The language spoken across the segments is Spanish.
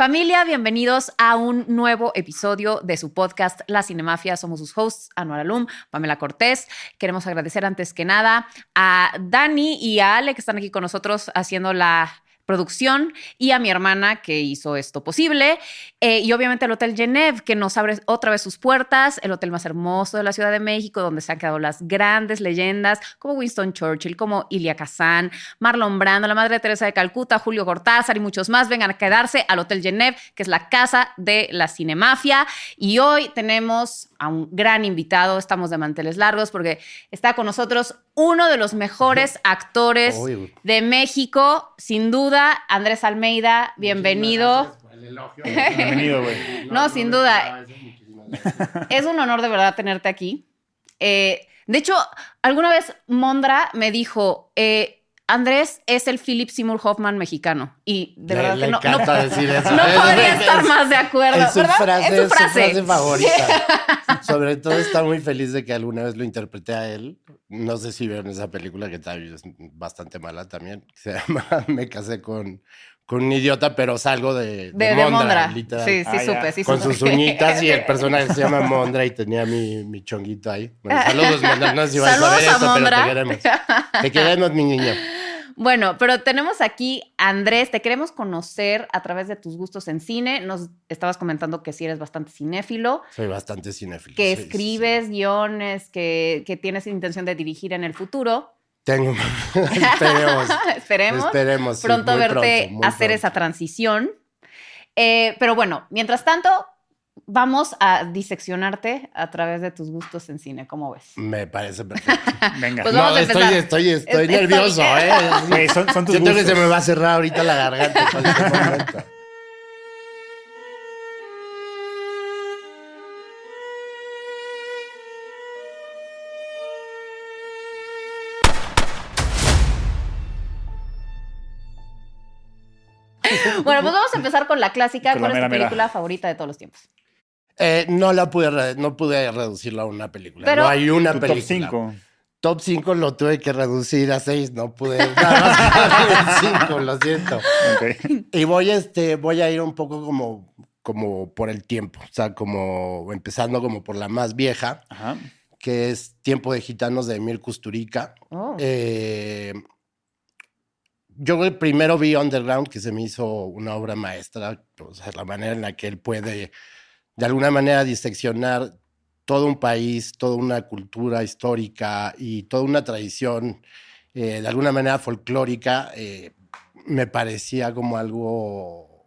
Familia, bienvenidos a un nuevo episodio de su podcast La Cinemafia. Somos sus hosts, Anuar Alum, Pamela Cortés. Queremos agradecer antes que nada a Dani y a Ale que están aquí con nosotros haciendo la producción y a mi hermana que hizo esto posible. Eh, y obviamente al Hotel Genève que nos abre otra vez sus puertas, el hotel más hermoso de la Ciudad de México, donde se han quedado las grandes leyendas como Winston Churchill, como Ilia Kazan, Marlon Brando, la Madre Teresa de Calcuta, Julio Cortázar y muchos más. Vengan a quedarse al Hotel Genève, que es la casa de la cinemafia. Y hoy tenemos a un gran invitado, estamos de manteles largos porque está con nosotros uno de los mejores actores de México, sin duda, Andrés Almeida, bienvenido. Bienvenido, güey. No, sin duda. Es un honor de verdad tenerte aquí. Eh, de hecho, alguna vez Mondra me dijo, eh, Andrés es el Philip Seymour Hoffman mexicano. Y de verdad que no, no, decir eso. no podría estar más de acuerdo. Es su frase, es su frase, favorita. Sobre todo está muy feliz de que alguna vez lo interpreté a él. No sé si vieron esa película que es bastante mala también. Se llama Me casé con, con un idiota, pero salgo de, de, Mondra, literal. Sí, sí, ah, supe, sí, Con sus uñitas y el personaje se llama Mondra y tenía mi, mi chonguito ahí. Bueno, saludos, Mondra. No sé si vas a ver esto, pero te queremos. Te queremos, mi niño. Bueno, pero tenemos aquí Andrés, te queremos conocer a través de tus gustos en cine. Nos estabas comentando que sí eres bastante cinéfilo. Soy bastante cinéfilo. Que escribes guiones, que, que, tienes intención de dirigir en el futuro. Tengo. esperemos. esperemos. Esperemos. Pronto verte hacer esa transición. Eh, pero bueno, mientras tanto, vamos a diseccionarte a través de tus gustos en cine. ¿Cómo ves? Me parece perfecto. Venga. Pues vamos no, estoy, estoy, estoy nervioso, ¿eh? Sí, son, son tus Siento que gustos. se me va a cerrar ahorita la garganta. cualquier momento. Bueno, pues vamos a empezar con la clásica. Con la ¿Cuál es tu mera, mera. película favorita de todos los tiempos? Eh, no la pude, no pude reducirla a una película. Pero- no hay una Tu película. top 5. Top 5 lo tuve que reducir a 6, no pude. Nada más 5, lo siento. Y voy, este, voy a ir un poco como, como por el tiempo, o sea, como empezando como por la más vieja, Ajá. que es Tiempo de Gitanos de Emir Kusturica. Oh. Eh, yo primero vi Underground, que se me hizo una obra maestra, o sea, la manera en la que él puede, de alguna manera, diseccionar todo un país, toda una cultura histórica y toda una tradición, eh, de alguna manera folclórica, eh, me parecía como algo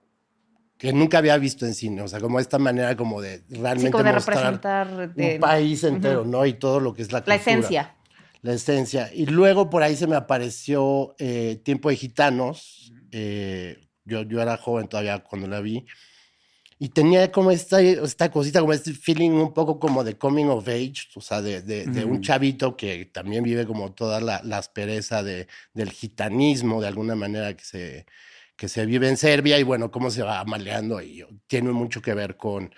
que nunca había visto en cine, o sea, como esta manera como de realmente Sí, como de mostrar representar de- un país entero. ¿no? Y todo lo que es la la cultura esencia. la esencia. Y luego por ahí se me apareció eh, Tiempo de Gitanos. yo, yo era joven todavía cuando la vi. Y tenía como esta, esta cosita, como este feeling un poco como de coming of age, o sea, de, de- de un Ujú. chavito que también vive como toda la, la aspereza de, del gitanismo, de alguna manera que se, que se vive en Serbia y bueno, cómo se va maleando y tiene mucho que ver con,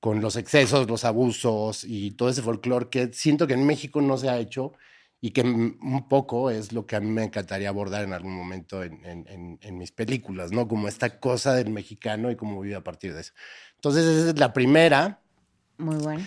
con los excesos, los abusos y todo ese folclore que siento que en México no se ha hecho y que un poco es lo que a mí me encantaría abordar en algún momento en, en- en- en mis películas, ¿no? Como esta cosa del mexicano y cómo vive a partir de eso. Entonces, esa es la primera. Muy bueno.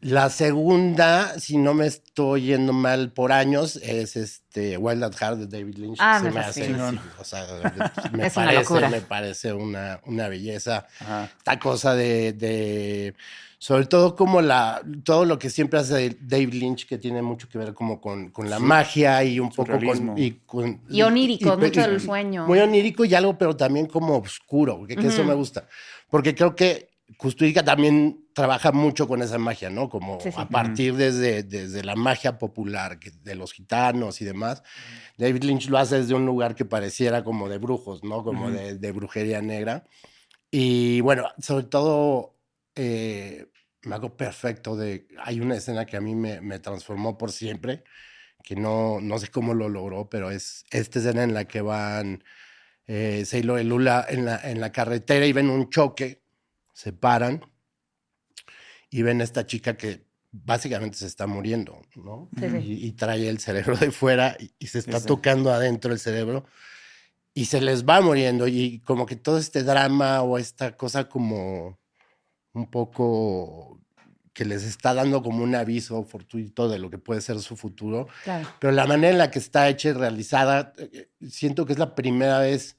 La segunda, si no me estoy yendo mal por años, es este Wild at Heart de David Lynch. Ah, Se me me hace, fascina. sí, o sea, me Es una parece, locura. me parece una, una belleza Ajá. esta cosa de, de- sobre todo como la todo lo que siempre hace David Lynch que tiene mucho que ver como con, con la magia y un poco Surrealismo. con y, con- Y onírico, mucho y- del sueño. muy onírico y algo pero también como oscuro que, que eso me gusta porque creo que Kusturica también trabaja mucho con esa magia, ¿no? Como Sí, sí. a partir desde, desde la magia popular que- de los gitanos y demás. David Lynch lo hace desde un lugar que pareciera como de brujos, ¿no? Como de brujería negra. Y bueno, sobre todo, eh, me hago perfecto de... Hay una escena que a mí me, me transformó por siempre, que no, no sé cómo lo logró, pero es esta escena en la que van eh, Sailor y Lula en la, en la carretera y ven un choque, se paran y ven a esta chica que básicamente se está muriendo, ¿no? Sí, sí. Y, y trae el cerebro de fuera y, y se está Sí, sí. tocando adentro el cerebro. y se les va muriendo y como que todo este drama o esta cosa como un poco que les está dando como un aviso fortuito de lo que puede ser su futuro. Claro. Pero la manera en la que está hecha y realizada, eh, siento que es la primera vez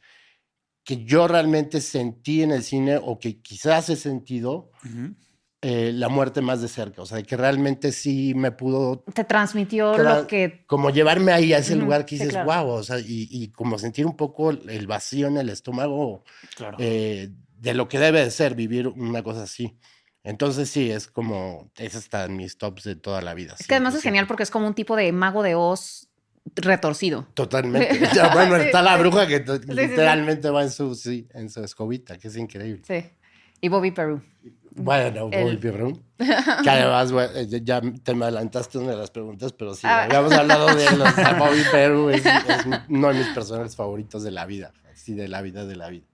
que yo realmente sentí en el cine o que quizás he sentido Ujú. eh, la muerte más de cerca. O sea, que realmente sí me pudo Te transmitió Claro. lo que. como llevarme ahí a ese Ujú, lugar que sí, dices, claro. wow, o sea, y, y como sentir un poco el vacío en el estómago Claro. eh, de lo que debe de ser vivir una cosa así. Entonces sí, es como, ese está en mis tops de toda la vida. Es que además es 100%. genial porque es como un tipo de mago de Oz retorcido. Totalmente. Ya, bueno, Sí, está la sí. bruja que sí. literalmente va en su, sí, en su escobita, que es increíble. Sí. Y Bobby Peru. Bueno, El- Bobby Perrón. Que además, güey, eh, ya- te me adelantaste una de las preguntas, pero sí, Ah. habíamos hablado de sea, Bobby Perú es, es uno de mis personajes favoritos de la vida. Sí, de la vida, de la vida.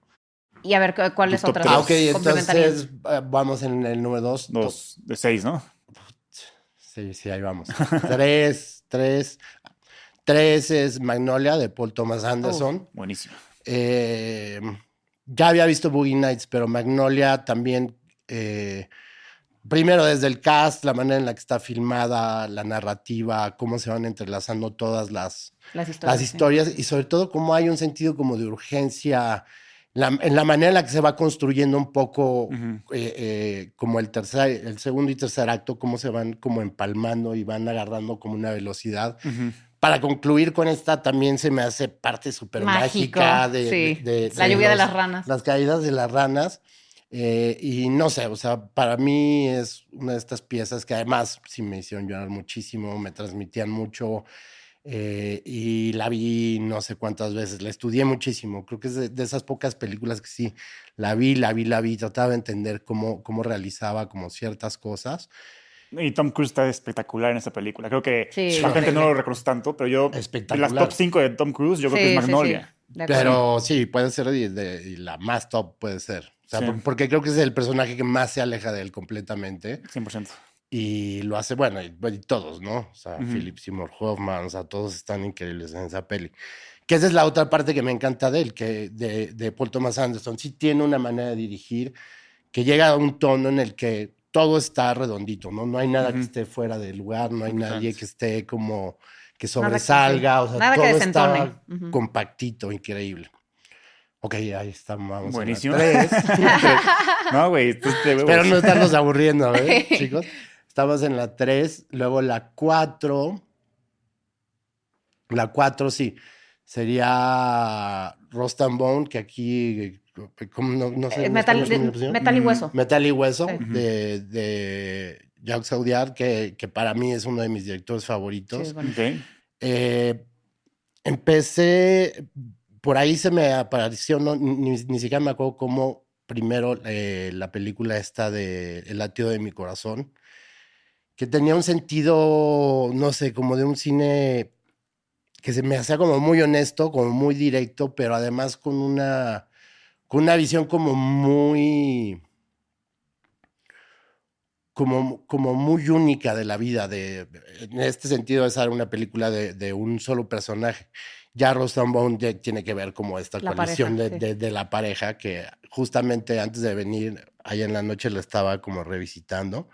Y a ver, ¿cu- ¿cuáles otras. Ah, ok, entonces eh, vamos en el número dos. Dos de seis, ¿no? Sí, sí, ahí vamos. tres, tres. Tres es Magnolia de Paul Thomas Anderson. Buenísimo. Eh, ya había visto Boogie Nights, pero Magnolia también. eh, primero, desde el cast, la manera en la que está filmada, la narrativa, cómo se van entrelazando todas las, Las historias. las sí. historias y sobre todo cómo hay un sentido como de urgencia la- en la manera en la que se va construyendo un poco Ujú. eh, eh, como el tercer, el segundo y tercer acto, cómo se van como empalmando y van agarrando como una velocidad. Ujú. Para concluir con esta también se me hace parte súper mágica de, sí. de- de- La de lluvia de los- las ranas. Las caídas de las ranas. eh, y no sé, o sea, para mí es una de estas piezas que además sí me hicieron llorar muchísimo, me transmitían mucho. Eh, y la vi no sé cuántas veces, la estudié muchísimo. Creo que es de, de esas pocas películas que sí, la vi, la vi, la vi, trataba de entender cómo, cómo realizaba como ciertas cosas. Y Tom Cruise está espectacular en esta película. Creo que Sí, la gente no lo reconoce tanto, pero yo, Espectacular. las top 5 de Tom Cruise, yo creo que Sí, es sí, sí. Magnolia. Acuerdo. Pero sí, puede ser y, de- y la más top puede ser. O sea, Sí. por- porque creo que es el personaje que más se aleja de él completamente 100%. Y lo hace, bueno, y, y todos, ¿no? O sea, Ujú. Philip Seymour Hoffman, o sea, todos están increíbles en esa peli. Que esa es la otra parte que me encanta de él, que de, de Paul Thomas Anderson. Sí tiene una manera de dirigir que llega a un tono en el que todo está redondito, ¿no? No hay nada que Ujú. esté fuera del lugar, no hay Exacto. nadie que esté como que Nada que- sobresalga, o sea, Nada que todo desentone. está Ujú. compactito, increíble. Ok, ahí estamos. Buenísimo. A tres. No, güey. Espero no estarnos aburriendo, ¿eh, chicos? Estamos en la 3, luego la 4. La 4, sí. Sería Rust and Bone, que aquí, eh, ¿cómo no, no sé. Eh, en metal, pusieron? metal y hueso. Metal y Hueso, Sí. de, de Jacques Audiard, que, que para mí es uno de mis directores Sí, favoritos. es bueno. Ok. Eh, empecé, por ahí se me apareció, no, ni, ni siquiera me acuerdo cómo primero eh, la película esta de El latido de mi corazón, que tenía un sentido, no sé, como de un cine que se me hacía como muy honesto, como muy directo, pero además con una, con una visión como muy como, como muy única de la vida. De, en este sentido, es una película de, de un solo personaje. Ya ya tiene que ver como esta La coalición pareja, de, sí. de- de la pareja que justamente antes de venir, allá en la noche lo estaba como revisitando.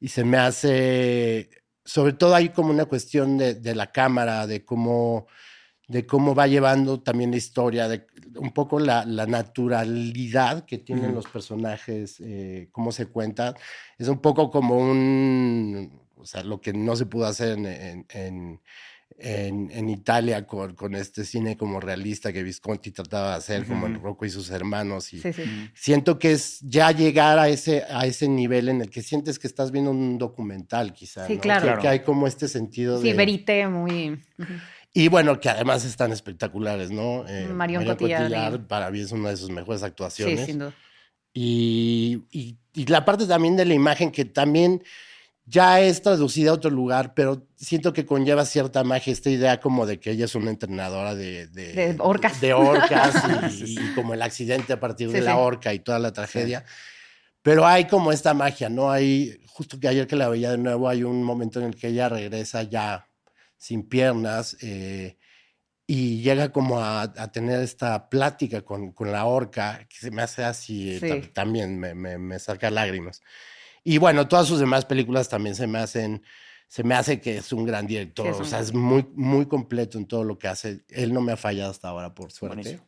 Y se me hace, sobre todo hay como una cuestión de, de la cámara, de cómo, de cómo va llevando también la historia, de un poco la, la naturalidad que tienen los personajes, eh, cómo se cuentan. Es un poco como un, o sea, lo que no se pudo hacer en, en, en- en- en Italia con, con este cine como realista que Visconti trataba de hacer, como en Ujú. Rocco y sus hermanos. Y, Sí, sí. Siento que es ya llegar a ese, a ese nivel en el que sientes que estás viendo un documental, quizá. Sí, ¿no? claro. Creo Claro. que hay como este sentido Sí, de. verité muy. Y bueno, que además están espectaculares, ¿no? Eh, Marion Cotillard y- para mí es una de sus mejores Sí, actuaciones. sin duda. Y, y- y la parte también de la imagen que también ya es traducida a otro lugar, pero siento que conlleva cierta magia, esta idea como de que ella es una entrenadora de, de, De orcas. de orcas y, Sí, sí. y como el accidente a partir Sí, de la sí. orca y toda la tragedia. Pero hay como esta magia, ¿no? Hay, justo que ayer que la veía de nuevo, hay un momento en el que ella regresa ya sin piernas eh, y llega como a, a tener esta plática con, con, la orca, que se me hace así, Sí. ta- también me, me, me saca lágrimas. Y bueno, todas sus demás películas también se me hacen, se me hace que es un gran director, Sí, es o un sea, es muy, muy completo en todo lo que hace. Él no me ha fallado hasta ahora, por suerte.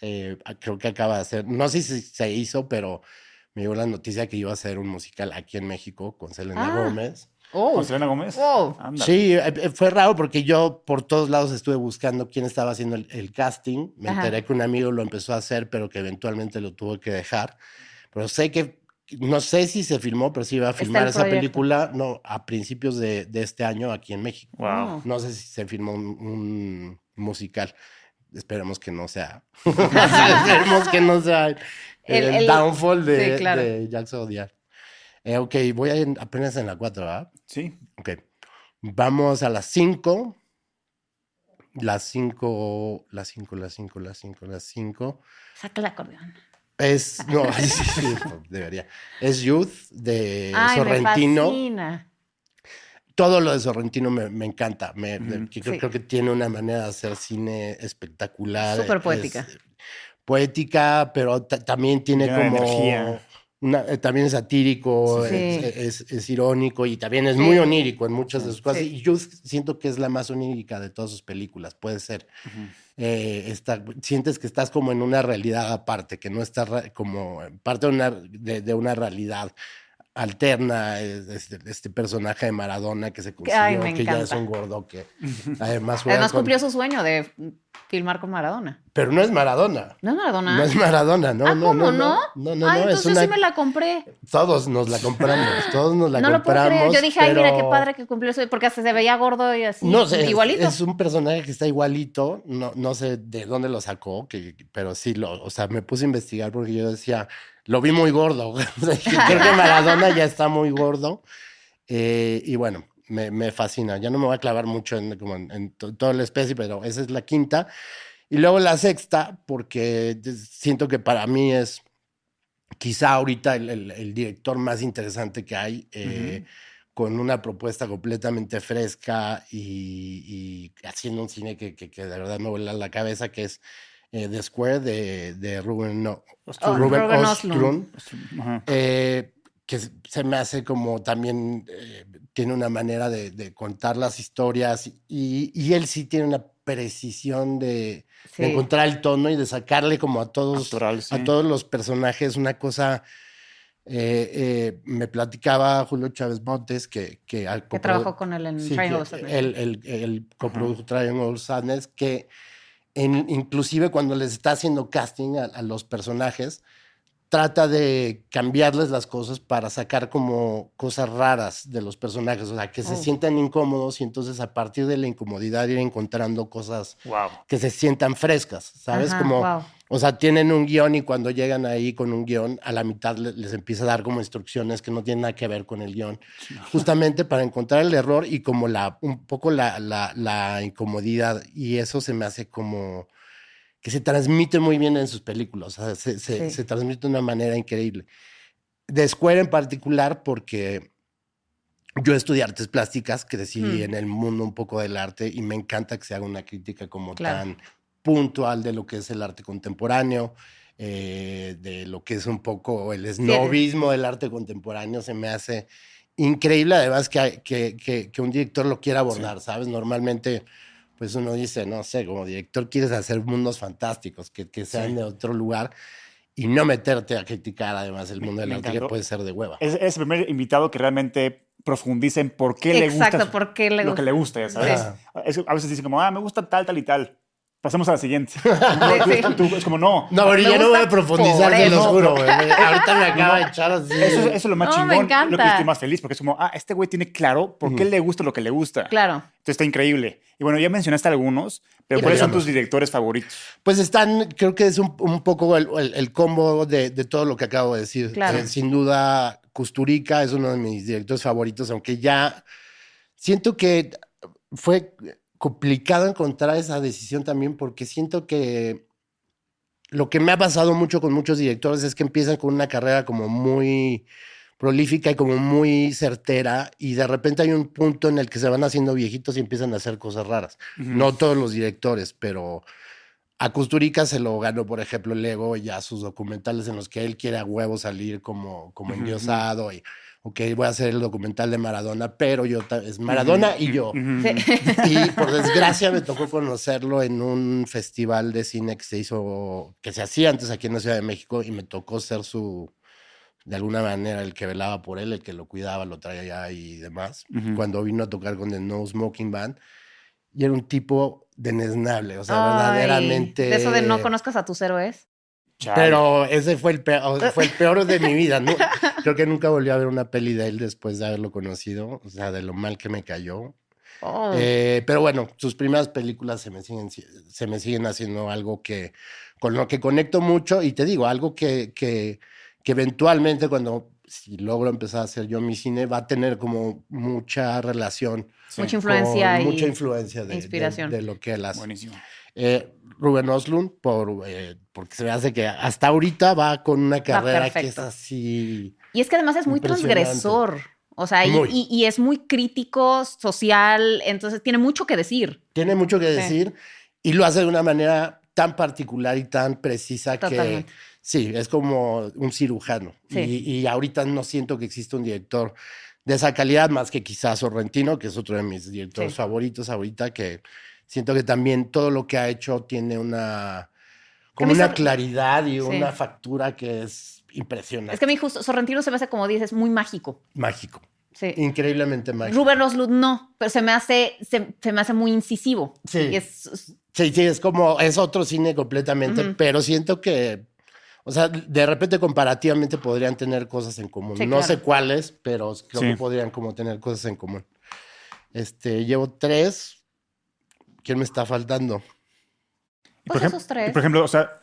Eh, creo que acaba de hacer, no sé si se hizo, pero me llegó la noticia que iba a hacer un musical aquí en México con Selena Ah. Gómez. Oh, ¿Con Selena Gómez? Ándale. Sí, eh, eh, fue raro porque yo por todos lados estuve buscando quién estaba haciendo el, el casting. Me Ajá. enteré que un amigo lo empezó a hacer, pero que eventualmente lo tuvo que dejar. Pero sé que, no sé si se filmó, pero sí iba a filmar esa proyecto. película no, a principios de, de este año aquí en México. Wow. No sé si se filmó un, un musical. Esperemos que no sea. Esperemos que no sea el, El- el downfall de, sí, claro. de Jacques Audiard. Eh, ok, voy a ir apenas en la 4, ¿verdad? Sí. Ok. Vamos a las 5. Las 5, las 5, las 5, las 5, las 5. Saca el acordeón. Es, no, sí, sí, sí, debería. Es Youth de Ay, Sorrentino. me fascina. Todo lo de Sorrentino me, me encanta. Me, creo, Sí. creo que tiene una manera de hacer cine espectacular. Súper Es- poética. poética, pero ta- también tiene de como. energía. Una- eh, también es satírico, Sí. es, es- es irónico y también es Sí. muy onírico en muchas de sus cosas. Sí. Y yo siento que es la más onírica de todas sus películas, puede ser. Eh, está- sientes que estás como en una realidad aparte, que no estás como parte de una, de, de una realidad alterna. es- Este, este personaje de Maradona que se consiguió, Ay, que ya es un gordo que además Además con- cumplió su sueño de filmar con Maradona. Pero no es Maradona. ¿No es Maradona? No es Maradona, no, ah, no, ¿cómo no, no? no, no, no, Ay, no, es entonces una- sí me la compré. Todos nos la compramos, todos nos la no lo puedo compramos. creer. Yo dije, ay, mira qué padre que cumplió su... Porque hasta se veía gordo y así. No sé, es- Igualito. Es, un personaje que está igualito, no, no sé de dónde lo sacó, que, pero sí, lo, o sea, me puse a investigar porque yo decía, lo vi muy gordo. Creo que Maradona ya está muy gordo. Eh, y bueno, me, me fascina. Ya no me voy a clavar mucho en, como en, en to- toda la especie, pero esa es la quinta. Y luego la sexta, porque siento que para mí es quizá ahorita el, el- el director más interesante que hay. eh, con una propuesta completamente fresca y, y haciendo un cine que, que- que de verdad me vuela la cabeza, que es eh, The Square de, de Ruben, no, Oh, Ruben Ruben eh, que se- me hace como también eh, tiene una manera de, de contar las historias y, y él sí tiene una precisión de, Sí. de encontrar el tono y de sacarle como a todos Natural, sí. a todos los personajes una cosa. eh, eh, me platicaba Julio Chávez Montes que, que, al Que trabajó con él en sí, Triangle Sadness. el, el, el coprodujo Triangle Sadness, que en- inclusive cuando les está haciendo casting a, a los personajes, trata de cambiarles las cosas para sacar como cosas raras de los personajes, o sea, que se Oh. sientan incómodos y entonces a partir de la incomodidad ir encontrando cosas Wow. que se sientan frescas, ¿sabes? Ajá, como, wow. o sea, tienen un guion y cuando llegan ahí con un guion, a la mitad le- les empieza a dar como instrucciones que no tienen nada que ver con el guion, justamente para encontrar el error y como la, un poco la, la, la incomodidad y eso se me hace como que se transmite muy bien en sus películas, o sea, se, se, Sí. se transmite de una manera increíble. De Square en particular porque yo estudié artes plásticas, crecí Mm. en el mundo un poco del arte y me encanta que se haga una crítica como Claro. tan puntual de lo que es el arte contemporáneo, eh, de lo que es un poco el snobismo del arte contemporáneo, se me hace increíble además que, que, que, que un director lo quiera abordar, ¿sabes? Normalmente pues uno dice, no sé, como director quieres hacer mundos fantásticos, que, que sean Sí. de otro lugar y no meterte a criticar además el Me- mundo del me arte que puede ser de hueva. Es, es el primer invitado que realmente profundiza en por qué le gusta Exacto, ¿por qué le lo gusta? que le gusta, ya sabes. Ajá. Es- a veces dicen como, ah, me gusta tal, tal y tal. Pasemos a la siguiente. Sí, Tú- tú- es como, no. No, pero Me yo no voy a profundizar, te lo juro, güey. Ahorita me acaba de echar así. Eso, eso es lo más No, me chingón. Lo que estoy más feliz porque es como, ah, este güey tiene claro por qué le gusta lo que le gusta. Claro. Entonces está increíble. Y bueno, ya mencionaste algunos, pero ¿cuáles son tus directores favoritos? Pues están, creo que es un, un poco el, el- el combo de, de todo lo que acabo de decir. Claro. Eh, sin duda, Custurica es uno de mis directores favoritos, aunque ya siento que fue complicado encontrar esa decisión también, porque siento que lo que me ha pasado mucho con muchos directores es que empiezan con una carrera como muy prolífica y como muy certera y de repente hay un punto en el que se van haciendo viejitos y empiezan a hacer cosas raras. No todos los directores, pero a Kusturica se lo ganó, por ejemplo, Lego ya sus documentales en los que él quiere a huevo salir como, como endiosado y ok, voy a hacer el documental de Maradona, pero yo es Maradona y yo. Y por desgracia me tocó conocerlo en un festival de cine que se hizo, que se hacía antes aquí en la Ciudad de México y me tocó ser su, de alguna manera, el que velaba por él, el que lo cuidaba, lo traía y demás. Cuando vino a tocar con The No Smoking Band. Y era un tipo denesnable, o sea, verdaderamente. De eso de no conozcas a tus héroes. Pero ese fue el peor, fue el peor de mi vida. ¿no? Creo que nunca volví a ver una peli de él después de haberlo conocido, o sea, de lo mal que me cayó. Oh. Eh, pero bueno, sus primeras películas se me, siguen, se me siguen haciendo algo que con lo que conecto mucho y te digo, algo que, que, que eventualmente cuando si logro empezar a hacer yo mi cine, va a tener como mucha relación. Mucha influencia y mucha influencia de, inspiración. De, lo que él hace. Buenísimo. Eh, Rubén Oslund, por, eh, porque se me hace que hasta ahorita va con una carrera que es así. Y es que además es muy transgresor. O sea, Y, es muy crítico, social, entonces tiene mucho que decir. Tiene mucho que decir y lo hace de una manera tan particular y tan precisa que sí, es como un cirujano. Y, y, ahorita no siento que exista un director de esa calidad más que quizás Sorrentino, que es otro de mis directores favoritos ahorita, que siento que también todo lo que ha hecho tiene una, como una claridad y una factura que es impresionante. Es que a mí justo Sorrentino se me hace, como dices, muy mágico. Mágico. Sí. Increíblemente mágico. Rubén Oslund no, pero se me hace, se, me hace muy incisivo. Sí. sí, sí, es como, es otro cine completamente, pero siento que, o sea, de repente comparativamente podrían tener cosas en común. no sé cuáles, pero creo que podrían como tener cosas en común. Este, llevo tres, ¿Quién me está faltando? Pues por esos tres. por ejemplo, o sea,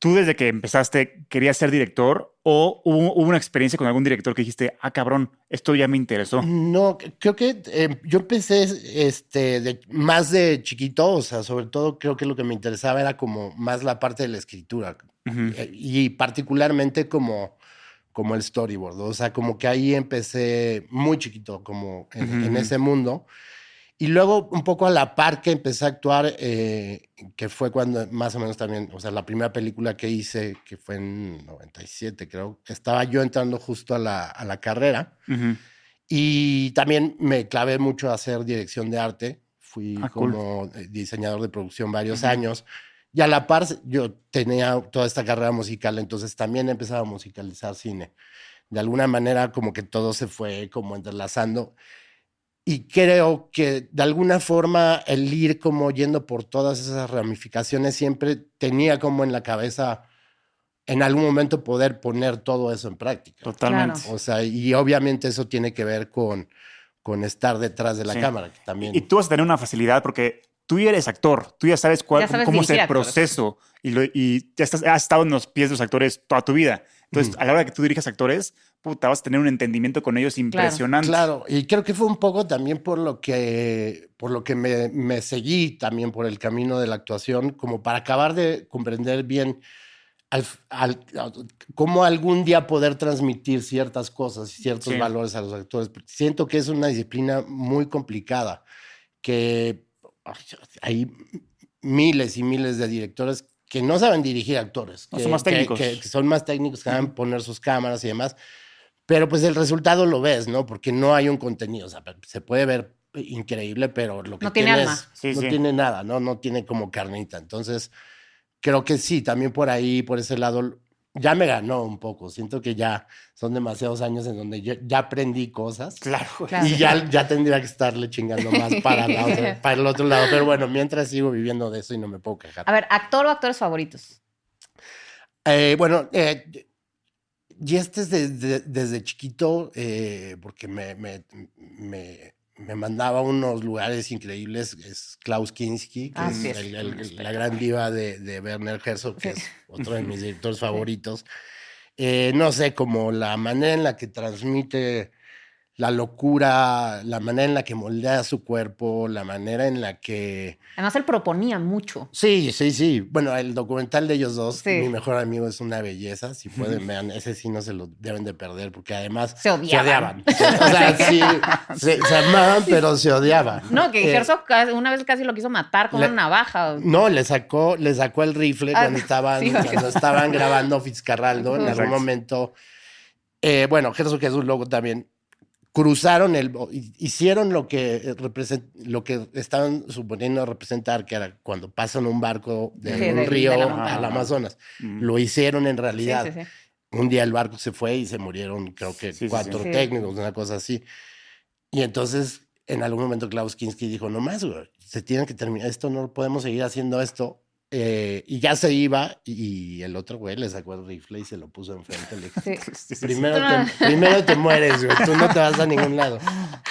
tú desde que empezaste querías ser director o hubo, una experiencia con algún director que dijiste, ah, cabrón, esto ya me interesó? No, creo que eh, yo empecé este, más de chiquito, o sea, sobre todo creo que lo que me interesaba era como más la parte de la escritura eh, y particularmente como como el storyboard, o sea, como que ahí empecé muy chiquito, como en ese mundo. Y luego, un poco a la par que empecé a actuar, eh, que fue cuando más o menos también, o sea, la primera película que hice, que fue en 97, creo, estaba yo entrando justo a la, a la carrera. Y también me clavé mucho a hacer dirección de arte. Fui ah, como eh, diseñador de producción varios años. Y a la par, yo tenía toda esta carrera musical, entonces también empezaba a musicalizar cine. De alguna manera, como que todo se fue como entrelazando. Y creo que de alguna forma el ir como yendo por todas esas ramificaciones siempre tenía como en la cabeza en algún momento poder poner todo eso en práctica. Totalmente. O sea, y obviamente eso tiene que ver con, con estar detrás de la cámara. también... Y tú vas a tener una facilidad porque tú ya eres actor, tú ya sabes, cuál, cómo es el proceso y, y ya estás, has estado en los pies de los actores toda tu vida. Entonces, a la hora que tú dirijas actores, puta, vas a tener un entendimiento con ellos impresionante. Claro, y creo que fue un poco también por lo que, por lo que me, me seguí también por el camino de la actuación, como para acabar de comprender bien al, cómo algún día poder transmitir ciertas cosas y ciertos valores a los actores. Siento que es una disciplina muy complicada, que hay miles y miles de directores que no saben dirigir actores. que, son más técnicos. Que, son más técnicos, que saben poner sus cámaras y demás. Pero pues el resultado lo ves, ¿no? Porque no hay un contenido. O sea, se puede ver increíble, pero lo que no tiene alma. no tiene nada, ¿no? No tiene como carnita. Entonces, creo que sí, también por ahí, por ese lado, ya me ganó un poco. Siento que ya son demasiados años en donde yo ya aprendí cosas. Claro. Y ya, ya tendría que estarle chingando más para, para el otro lado. Pero bueno, mientras sigo viviendo de eso y no me puedo quejar. A ver, ¿actor o actores favoritos? Eh, bueno, eh, y este es desde, desde chiquito, eh, porque me, me, me me mandaba a unos lugares increíbles, es Klaus Kinski, que ah, es, la gran diva de, de, Werner Herzog, que es otro de mis directores favoritos. Eh, no sé, como la manera en la que transmite la locura, la manera en la que moldea su cuerpo, la manera en la que... Además, él proponía mucho. Sí, sí, sí. Bueno, el documental de ellos dos, mi mejor amigo es una belleza. Si pueden, vean, ese sí no se lo deben de perder, porque además se odiaban. o sea, sí, se, amaban, pero se odiaban. No, que eh, una vez casi lo quiso matar con una navaja. No, le sacó, le sacó el rifle ah, cuando estaban, cuando estaban grabando Fitzcarraldo. En algún momento... Eh, bueno, Herzog Jesús luego también cruzaron el, hicieron lo que, lo que estaban suponiendo representar, que era cuando pasan un barco de un río al Amazonas. Lo hicieron en realidad. un día el barco se fue y se murieron, creo que cuatro técnicos, una cosa así. Y entonces, en algún momento, Klaus Kinski dijo: No más, se tiene que terminar esto, no podemos seguir haciendo esto. Eh, y ya se iba y el otro güey le sacó el rifle y se lo puso enfrente. Le dijo, primero, te, primero te mueres, güey, tú no te vas a ningún lado.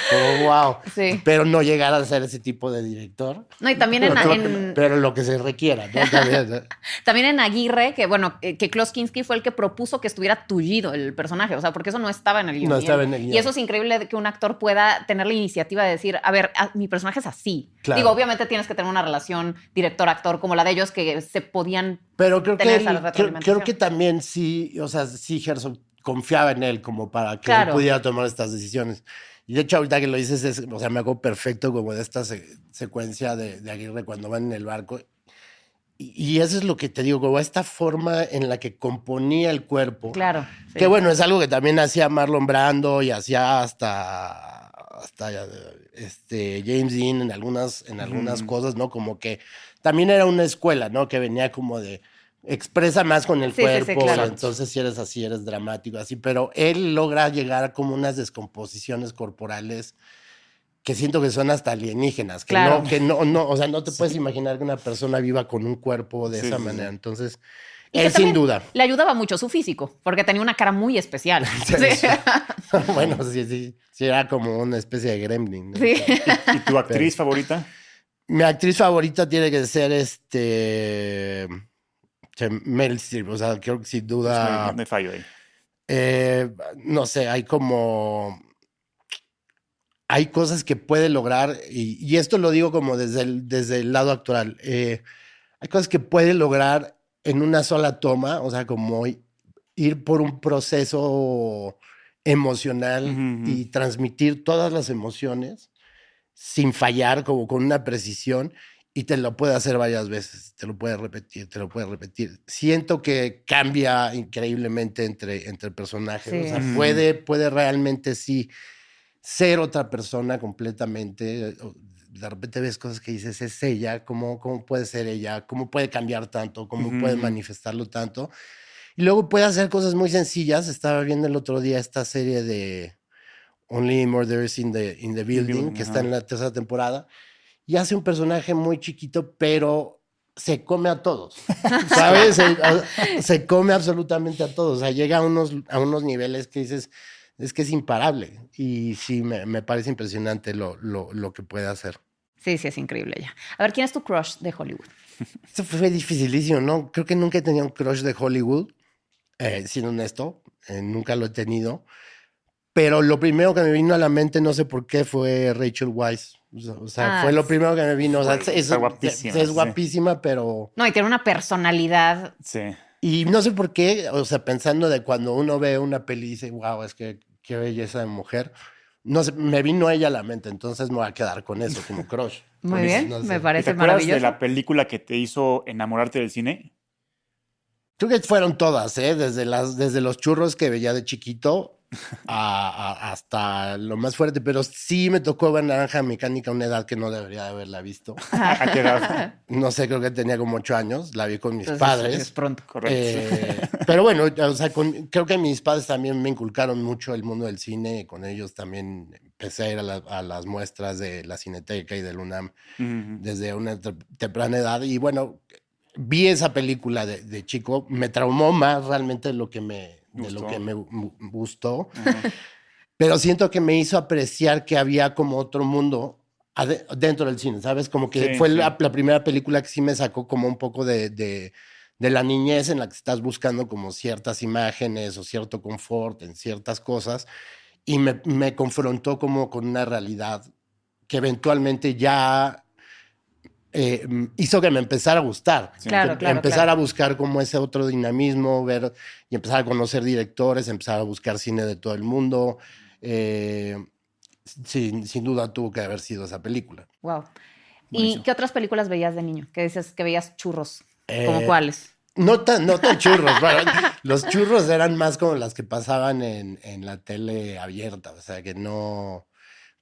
Como, wow. Pero no llegar a ser ese tipo de director. No, y también en... Pero lo que se requiera. También, en Aguirre, que bueno, eh, que Klaus Kinski fue el que propuso que estuviera tullido el personaje, o sea, porque eso no estaba en el guion. No estaba en el guion. Y eso es increíble que un actor pueda tener la iniciativa de decir, a ver, mi personaje es así. Digo, obviamente tienes que tener una relación director-actor como la de ellos que se podían Pero creo que creo, que también sí, o sea, sí Herzog confiaba en él como para que él pudiera tomar estas decisiones. Y de hecho, ahorita que lo dices, es, o sea, me hago perfecto como de esta secuencia de, Aguirre cuando van en el barco. Y, eso es lo que te digo, como esta forma en la que componía el cuerpo. Claro. Que bueno, es algo que también hacía Marlon Brando y hacía hasta, hasta este, James Dean en algunas, en algunas cosas, ¿no? Como que también era una escuela, ¿no? Que venía como de expresa más con el cuerpo, entonces si eres así, eres dramático, así, pero él logra llegar a como unas descomposiciones corporales que siento que son hasta alienígenas, que no, que no, no, o sea, no te puedes imaginar que una persona viva con un cuerpo de esa manera, entonces... él sin duda. Le ayudaba mucho su físico, porque tenía una cara muy especial. bueno, sí, sí, sí, era como una especie de gremlin. ¿Y, tu actriz favorita? Mi actriz favorita tiene que ser este. Meryl Streep. O sea, creo que sin duda. Me fallo ahí. Eh, no sé, hay como. Hay cosas que puede lograr, y, esto lo digo como desde el, desde el lado actual. Eh, hay cosas que puede lograr en una sola toma, o sea, como ir por un proceso emocional y transmitir todas las emociones sin fallar, como con una precisión, y te lo puede hacer varias veces, te lo puede repetir, te lo puede repetir. Siento que cambia increíblemente entre, entre personajes, o sea, puede, puede realmente sí ser otra persona completamente. De repente ves cosas que dices, es ella, ¿cómo, cómo puede ser ella? ¿Cómo puede cambiar tanto? ¿Cómo puede manifestarlo tanto? Y luego puede hacer cosas muy sencillas. Estaba viendo el otro día esta serie de Only Murders in the, in the Building, que está en la tercera temporada, y hace un personaje muy chiquito, pero se come a todos, ¿sabes? se, come absolutamente a todos, o sea, llega a unos, a unos niveles que dices, es que es imparable, y sí, me, me parece impresionante lo, lo, lo, que puede hacer. Sí, sí, es increíble ya. A ver, ¿quién es tu crush de Hollywood? Eso fue dificilísimo, ¿no? Creo que nunca he tenido un crush de Hollywood, eh, siendo honesto, eh, nunca lo he tenido. Pero lo primero que me vino a la mente, no sé por qué, fue Rachel Weisz. O sea, fue ah, lo primero que me vino. O sea, es, guapísima. Es, guapísima, pero. No, y tiene una personalidad. Sí. Y no sé por qué, o sea, pensando de cuando uno ve una peli y dice, wow, es que qué belleza de mujer. No sé, me vino ella a la mente, entonces me voy a quedar con eso, como crush. Muy bien, me parece ¿Te maravilloso. de la película que te hizo enamorarte del cine? Creo que fueron todas, ¿eh? Desde, las, desde los churros que veía de chiquito hasta lo más fuerte, pero sí me tocó ver Naranja Mecánica a una edad que no debería haberla visto. ¿A qué edad? No sé, creo que tenía como ocho años, la vi con mis padres. Es pronto. Correcto. Eh, pero bueno, o sea, creo que mis padres también me inculcaron mucho el mundo del cine, con ellos también empecé a ir a, las muestras de la Cineteca y del UNAM desde una temprana edad y bueno, vi esa película de, de chico, me traumó más realmente lo que me de lo que me gustó. Pero siento que me hizo apreciar que había como otro mundo dentro del cine, ¿sabes? Como que fue La, primera película que sí me sacó como un poco de, de, la niñez en la que estás buscando como ciertas imágenes o cierto confort en ciertas cosas. y me, me, confrontó como con una realidad que eventualmente ya eh, hizo que me empezara a gustar. Claro, claro, empezar a buscar como ese otro dinamismo, ver y empezar a conocer directores, empezar a buscar cine de todo el mundo. Eh, sin, sin duda tuvo que haber sido esa película. Wow. ¿Y qué otras películas veías de niño? Que dices que veías churros. ¿Como eh, cuáles? No tan, no tan churros. los churros eran más como las que pasaban en, en, la tele abierta, o sea, que no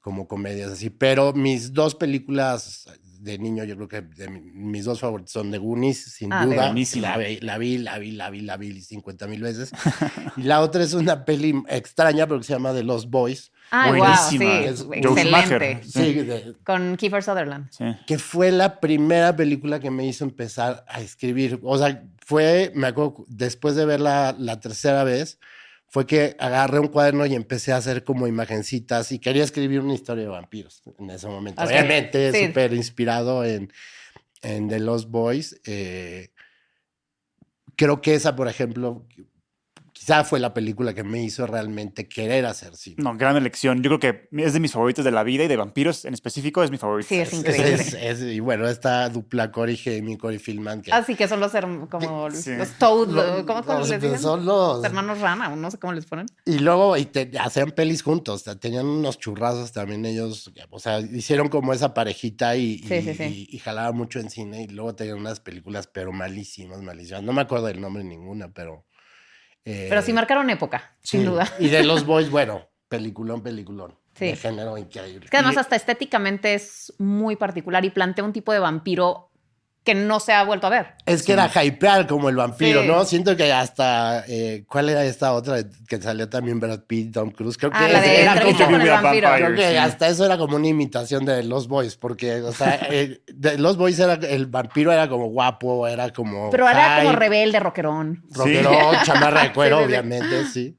como comedias así. Pero mis dos películas de niño, yo creo que mis dos favoritos son The Goonies, sin ah, duda. La, vi, la vi, la vi, la vi, la vi 50 mil veces. y la otra es una peli extraña, pero que se llama The Lost Boys. Ah, Buenísima. sí, excelente. Sí, Con Kiefer Sutherland. Que fue la primera película que me hizo empezar a escribir. O sea, fue, me acuerdo, después de verla la tercera vez, fue que agarré un cuaderno y empecé a hacer como imagencitas y quería escribir una historia de vampiros en ese momento. Obviamente, súper inspirado en, en The Lost Boys. Eh, creo que esa, por ejemplo, quizá fue la película que me hizo realmente querer hacer cine. No, gran elección. Yo creo que es de mis favoritos de la vida y de vampiros en específico es mi favorito. Sí, es increíble. y bueno, esta dupla Corey Haim y Corey Filman. Que, ah, sí, que son los, como los Toad, ¿cómo, les dicen? Son los... hermanos Rana, no sé cómo les ponen. Y luego y hacían pelis juntos, tenían unos churrazos también ellos, o sea, hicieron como esa parejita y, y, y jalaban mucho en cine y luego tenían unas películas, pero malísimas, malísimas. No me acuerdo del nombre ninguna, pero... Pero sí marcaron época, sin duda. Y de los boys, bueno, peliculón, peliculón. Sí. De género increíble. Que además hasta estéticamente es muy particular y plantea un tipo de vampiro que no se ha vuelto a ver. Es que era hypear como el vampiro, ¿no? Siento que hasta. Eh, ¿Cuál era esta otra que salió también Brad Pitt, Tom Cruise? Creo que ah, la de era como, con el vampiro. Creo que hasta eso era como una imitación de Los Boys, porque, o sea, eh, de Los Boys era. El vampiro era como guapo, era como. Pero era como rebelde, rockerón. Rockerón, chamarra de cuero, obviamente, sí.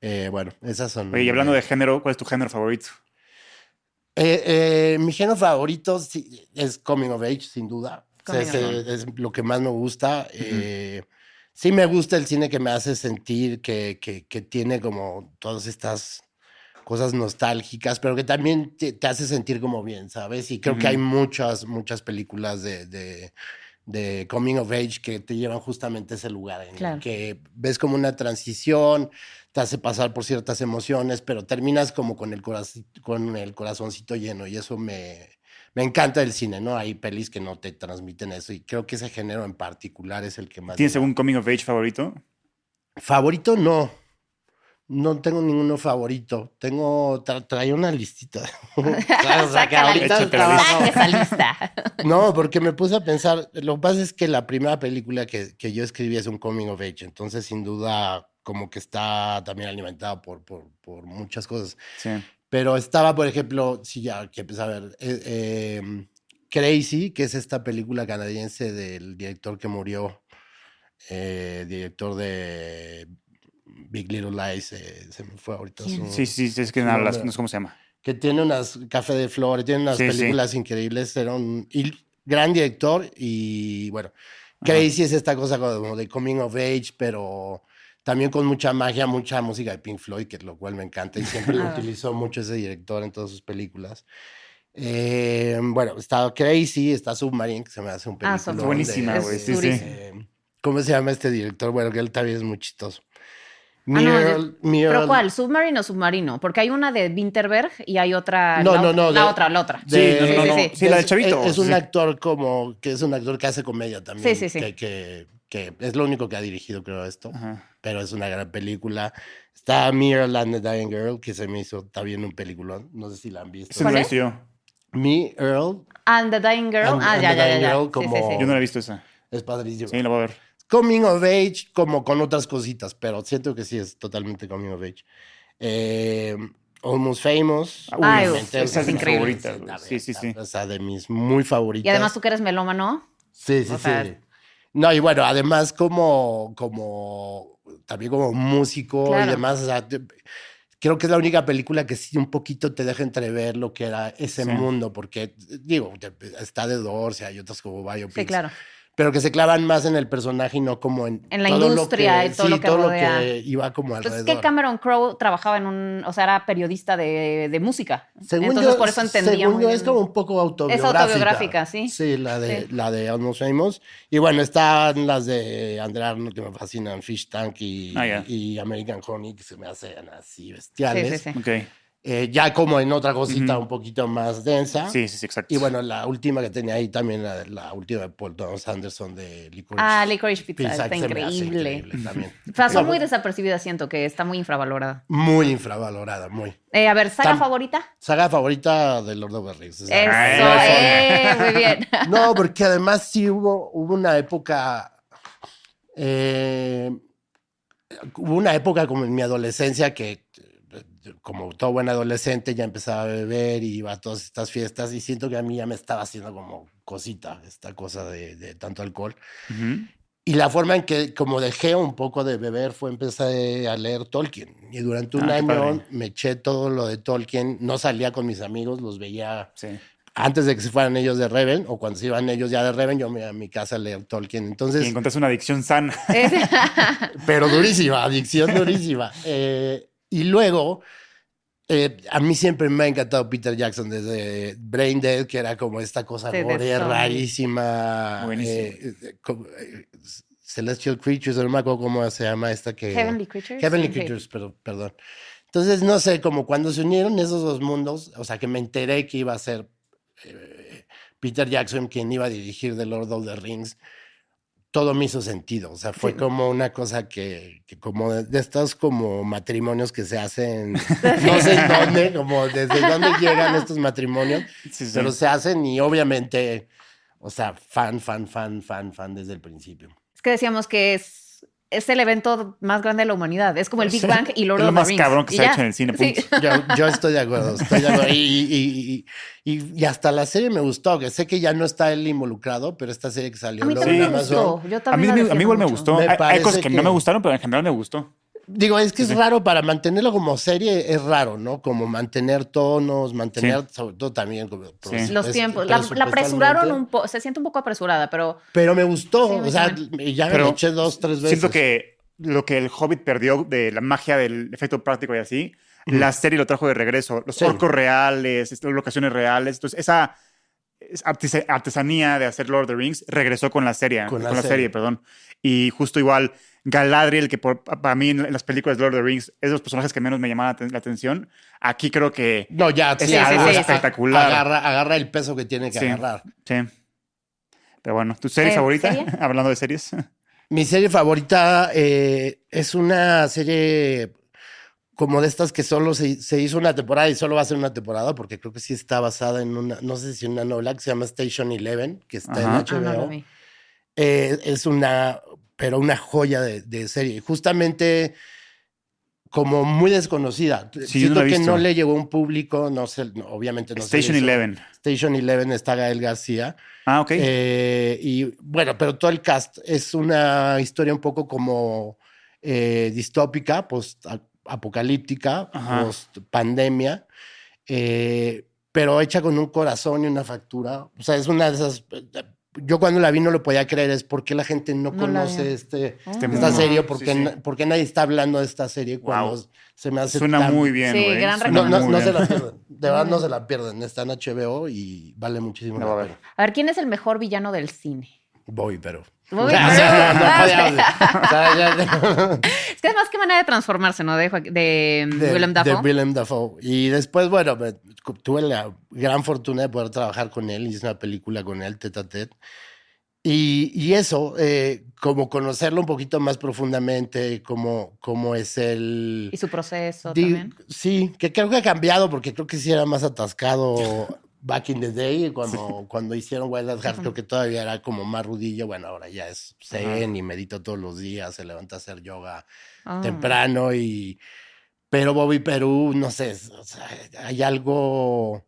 Eh, bueno, esas son. Oye, y hablando de género, ¿cuál es tu género favorito? mi género favorito es Coming of Age, sin duda es, lo que más me gusta. Eh, sí me gusta el cine que me hace sentir que, que, tiene como todas estas cosas nostálgicas, pero que también te, hace sentir como bien, ¿sabes? Y creo que hay muchas, muchas películas de, de, de, Coming of Age que te llevan justamente a ese lugar, en el que ves como una transición, te hace pasar por ciertas emociones, pero terminas como con el, con el corazoncito lleno y eso me, me encanta el cine, ¿no? Hay pelis que no te transmiten eso y creo que ese género en particular es el que más... ¿Tienes algún coming of age favorito? Favorito no. No tengo ninguno favorito. Tengo, traía una listita. o sea, que ahorita esa lista. no, porque me puse a pensar, lo que pasa es que la primera película que, que, yo escribí es un coming of age, entonces sin duda como que está también alimentado por, por, por muchas cosas. Sí. Pero estaba, por ejemplo, si ya que empecé a ver, eh, em, Crazy, que es esta película canadiense del director que murió, eh, director de Big Little Lies, eh, se me fue ahorita. sí, sí, sí, es que no, sé cómo se llama. Que tiene unas Café de Flores, tiene unas películas increíbles, era un gran director y bueno, Crazy es esta cosa como de coming of age, pero también con mucha magia, mucha música de Pink Floyd, que lo cual me encanta y siempre lo utilizó mucho ese director en todas sus películas. Eh, bueno, está Crazy, está Submarine, que se me hace un ah, película. Ah, buenísima, güey. Sí, sí. Eh, ¿Cómo se llama este director? Bueno, que él también es muy chistoso. Ah, ¿Pero cuál? ¿Submarine o Submarino? Porque hay una de Winterberg y hay otra. No, no, no. La otra, la otra. sí, sí, sí, sí, la de Chavito. Es, un actor como. que es un actor que hace comedia también. Sí, sí, sí. Que, que, es lo único que ha dirigido, creo, esto. Pero es una gran película. Está Me, Earl and the Dying Girl, que se me hizo también un peliculón. No sé si la han visto. ¿Cuál es? Me, Earl. And the Dying Girl. ah, ya, ya, ya. Yo no la he visto esa. Es padrísimo. Sí, la voy a ver coming of age como con otras cositas, pero siento que sí es totalmente coming of age. Eh, Almost Famous. Ay, esa es, increíble. Sí, sí, sí. O sea, de mis muy favoritas. Y además tú que eres melómano. Sí, sí, sí. No, y bueno, además como, como, también como músico y demás, o sea, creo que es la única película que sí un poquito te deja entrever lo que era ese mundo, porque digo, está de Doors y hay otras como biopics. Sí, claro pero que se clavan más en el personaje y no como en, en la industria y todo lo que todo lo que iba como alrededor. Pues es que Cameron Crowe trabajaba en un, o sea, era periodista de, de música. Según Entonces por eso entendía Según yo es como un poco autobiográfica. Es autobiográfica, sí. Sí, la de la de Almost Famous. Y bueno, están las de Andrea Arnold que me fascinan, Fish Tank y, ah, y American Honey que se me hacen así bestiales. Sí, sí, sí. Okay. Eh, ya como en otra cosita un poquito más densa. Sí, sí, sí, exacto. Y bueno, la última que tenía ahí también, la, la última de Paul Thomas Anderson de Licorice. Ah, Licorice Pizza, está increíble. también. Pasó muy desapercibida, siento que está muy infravalorada. Muy infravalorada, muy. Eh, a ver, ¿saga favorita? Saga favorita de Lord of the Rings. Eso, eh, muy bien. no, porque además sí hubo, hubo una época... hubo una época como en mi adolescencia que como todo buen adolescente, ya empezaba a beber y iba a todas estas fiestas y siento que a mí ya me estaba haciendo como cosita esta cosa de, tanto alcohol. Y la forma en que como dejé un poco de beber fue empezar a leer Tolkien. Y durante un ah, año me eché todo lo de Tolkien. No salía con mis amigos, los veía antes de que se fueran ellos de Reven o cuando se iban ellos ya de Reven, yo me iba a mi casa a leer Tolkien. Entonces, y encontraste una adicción sana. pero durísima, adicción durísima. Eh, y luego eh, a mí siempre me ha encantado Peter Jackson desde Brain Dead, que era como esta cosa rarísima. Eh, eh, Celestial Creatures, no me acuerdo cómo se llama esta que... Heavenly Creatures. Heavenly Creatures, pero, perdón. Entonces, no sé, como cuando se unieron esos dos mundos, o sea, que me enteré que iba a ser Peter Jackson quien iba a dirigir The Lord of the Rings, todo me hizo sentido. O sea, fue como una cosa que, como de, estos como matrimonios que se hacen, no sé en dónde, como desde dónde llegan estos matrimonios, pero se hacen y obviamente, o sea, fan, fan, fan, fan, fan desde el principio. Es que decíamos que es es el evento más grande de la humanidad. Es como el Big Bang y Lord of the Rings. Es lo más cabrón que se ha hecho en el cine. Yo, estoy de acuerdo. Estoy de acuerdo. Y, y, hasta la serie me gustó, que sé que ya no está él involucrado, pero esta serie que salió a mí también me gustó. Yo también a mí, a mí igual me gustó. hay, cosas que, no me gustaron, pero en general me gustó. Digo, es que es raro para mantenerlo como serie, es raro, ¿no? Como mantener tonos, mantener, sobre todo también como, los tiempos. La, apresuraron un poco, se siente un poco apresurada, pero. Pero me gustó, o sea, ya me eché dos, tres veces. Siento que lo que el Hobbit perdió de la magia del efecto práctico y así, la serie lo trajo de regreso. Los orcos reales, las locaciones reales. Entonces, esa artesanía de hacer Lord of the Rings regresó con la serie. Con la, serie. perdón. Y justo igual, Galadriel, que para mí en las películas de Lord of the Rings es de los personajes que menos me llamaban la atención. Aquí creo que no, ya, es algo espectacular. Agarra, agarra, el peso que tiene que agarrar. Sí. Pero bueno, ¿tu serie favorita? Hablando de series. Mi serie favorita eh, es una serie como de estas que solo se, hizo una temporada y solo va a ser una temporada, porque creo que sí está basada en una, no sé si una novela que se llama Station Eleven, que está en HBO. Ah, eh, es una, pero una joya de, serie. Justamente como muy desconocida. Siento que no le llegó un público, no sé, obviamente no Station Eleven. Station Eleven está Gael García. Ah, ok. Eh, y bueno, pero todo el cast es una historia un poco como eh, distópica, post apocalíptica, post pandemia, eh, pero hecha con un corazón y una factura. O sea, es una de esas yo cuando la vi no lo podía creer, es por qué la gente no, conoce este, este esta serie, por qué nadie está hablando de esta serie cuando se me hace Suena muy bien, sí, no, no, se la pierden, de verdad no se la pierden, está en HBO y vale muchísimo la pena. A ver, ¿quién es el mejor villano del cine? Voy, pero... es que además qué manera de transformarse, ¿no? De, de, Willem Dafoe. De Willem Dafoe. Y después, bueno, tuve la gran fortuna de poder trabajar con él. Hice una película con él, tete a tete. Y, y, eso, eh, como conocerlo un poquito más profundamente, cómo, cómo es el... Y su proceso también. Sí, que creo que ha cambiado porque creo que sí era más atascado back in the day, cuando, cuando hicieron Wild at Heart, creo que todavía era como más rudillo. Bueno, ahora ya es zen y medita todos los días, se levanta a hacer yoga ah. temprano y... Pero Bobby Perú, no sé, hay algo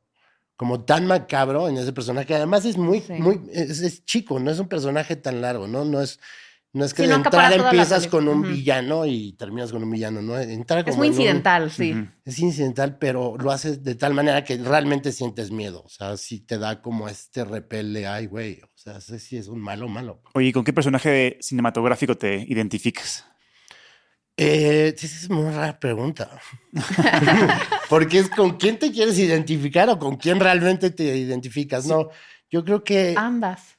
como tan macabro en ese personaje. Además es muy, muy, es, chico, no es un personaje tan largo, ¿no? No es, No es que de entrada empiezas con un villano y terminas con un villano, ¿no? es muy incidental, sí. Es incidental, pero lo haces de tal manera que realmente sientes miedo. O sea, sí te da como este repele, ay, güey. O sea, sé si es un malo malo. Oye, ¿con qué personaje cinematográfico te identificas? Eh, sí, es una rara pregunta. Porque es con quién te quieres identificar o con quién realmente te identificas. No, yo creo que. Ambas.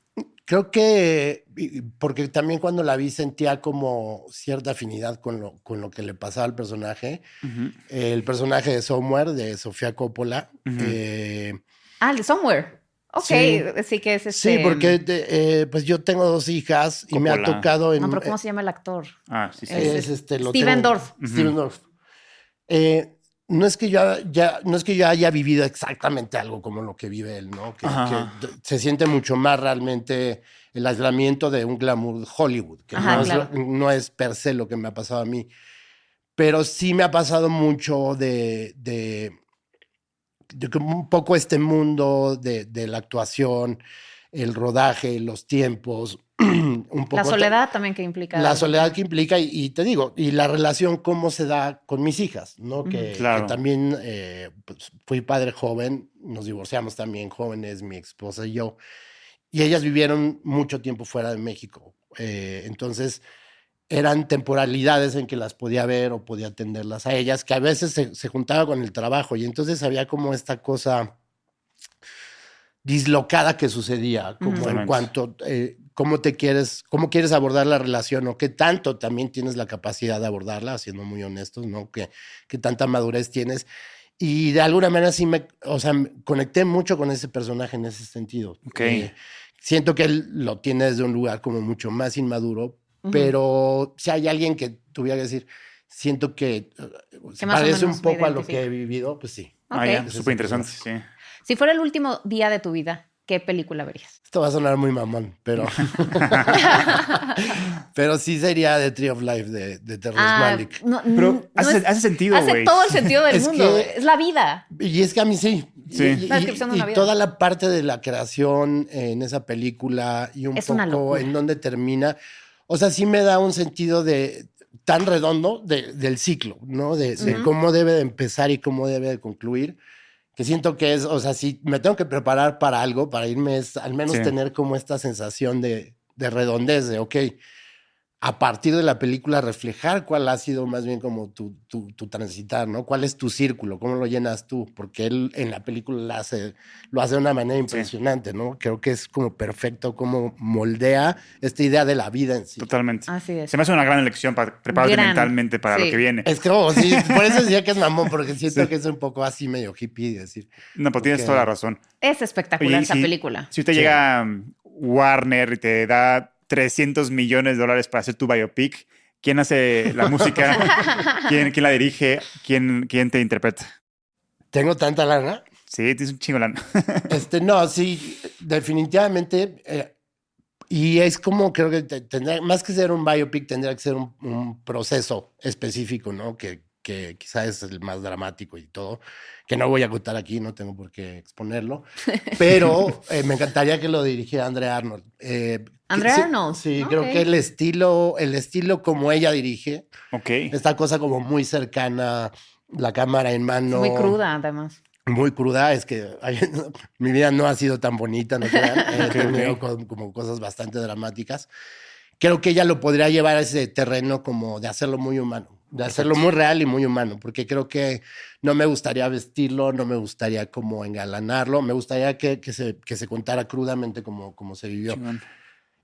Creo que. Porque también cuando la vi sentía como cierta afinidad con lo, con lo que le pasaba al personaje. El personaje de Somewhere, de Sofía Coppola. Eh, ah, el de Somewhere. Ok, sí, que es este... Sí, porque eh, pues yo tengo dos hijas y me ha tocado en... No, pero ¿cómo se llama el actor? Ah, sí, sí. Es, este, Steven Dorff. Steven Dorff. No es que yo ya no es que yo haya vivido exactamente algo como lo que vive él, ¿no? Que, se siente mucho más realmente el aislamiento de un glamour Hollywood, que no, es, no, es, per se lo que me ha pasado a mí. Pero sí me ha pasado mucho de un poco este mundo de, la actuación, el rodaje, los tiempos. un poco la soledad también que implica. La soledad que implica, y, te digo, y la relación cómo se da con mis hijas, ¿no? Que, también eh, pues, fui padre joven, nos divorciamos también jóvenes, mi esposa y yo, y ellas vivieron mucho tiempo fuera de México. Eh, entonces, eran temporalidades en que las podía ver o podía atenderlas a ellas, que a veces se, juntaba con el trabajo y entonces había como esta cosa dislocada que sucedía, como en cuanto eh, cómo te quieres, cómo quieres abordar la relación o qué tanto también tienes la capacidad de abordarla, siendo muy honestos, ¿no? Que, qué tanta madurez tienes. Y de alguna manera sí me, o sea, conecté mucho con ese personaje en ese sentido. Eh, siento que él lo tiene desde un lugar como mucho más inmaduro, pero si hay alguien que tuviera que decir, siento que uh, se parece un poco a lo que he vivido, pues sí. Ah, ya, súper interesante, sí. Si fuera el último día de tu vida, ¿qué película verías? Esto va a sonar muy mamón, pero. pero sí sería The Tree of Life de, de Terrence ah, Malick. pero hace, hace, sentido, güey. Hace todo el sentido del mundo. es la vida. Y es que a mí sí. Sí. Y, y, toda la parte de la creación en esa película y un poco en dónde termina. O sea, sí me da un sentido de tan redondo del ciclo, ¿no? De, cómo debe de empezar y cómo debe de concluir, que siento que es, o sea, si me tengo que preparar para algo, para irme, es al menos tener como esta sensación de, de redondez, de, ok, a partir de la película reflejar cuál ha sido más bien como tu, tu, transitar, ¿no? ¿Cuál es tu círculo? ¿Cómo lo llenas tú? Porque él en la película lo hace, lo hace de una manera impresionante, ¿no? Creo que es como perfecto cómo moldea esta idea de la vida en sí. Totalmente. Así es. Se me hace una gran elección para prepararte mentalmente para lo que viene. Es como, sí, por eso decía que es mamón, porque siento que es un poco así medio hippie decir. No, pero tienes toda la razón. Es espectacular esa película. Si usted llega Warner y te da 300 millones de dólares para hacer tu biopic, ¿quién hace la música? ¿Quién, quién la dirige? ¿Quién, ¿Quién te interpreta? ¿Tengo tanta lana? Sí, tienes un chingo lana. este, no, sí, definitivamente. Eh, y es como creo que tendría, más que ser un biopic, tendría que ser un, un proceso específico, ¿no? Que, que quizás es el más dramático y todo, que no voy a contar aquí, no tengo por qué exponerlo, pero eh, me encantaría que lo dirigiera Andrea Arnold. Eh, Andrea Arnold. Sí, creo que el estilo, el estilo como ella dirige, okay. esta cosa como muy cercana, la cámara en mano. Muy cruda, además. Muy cruda, es que mi vida no ha sido tan bonita, no He tenido como cosas bastante dramáticas. Creo que ella lo podría llevar a ese terreno como de hacerlo muy humano de hacerlo muy real y muy humano, porque creo que no me gustaría vestirlo, no me gustaría como engalanarlo, me gustaría que, que, se, que se contara crudamente como, como se vivió.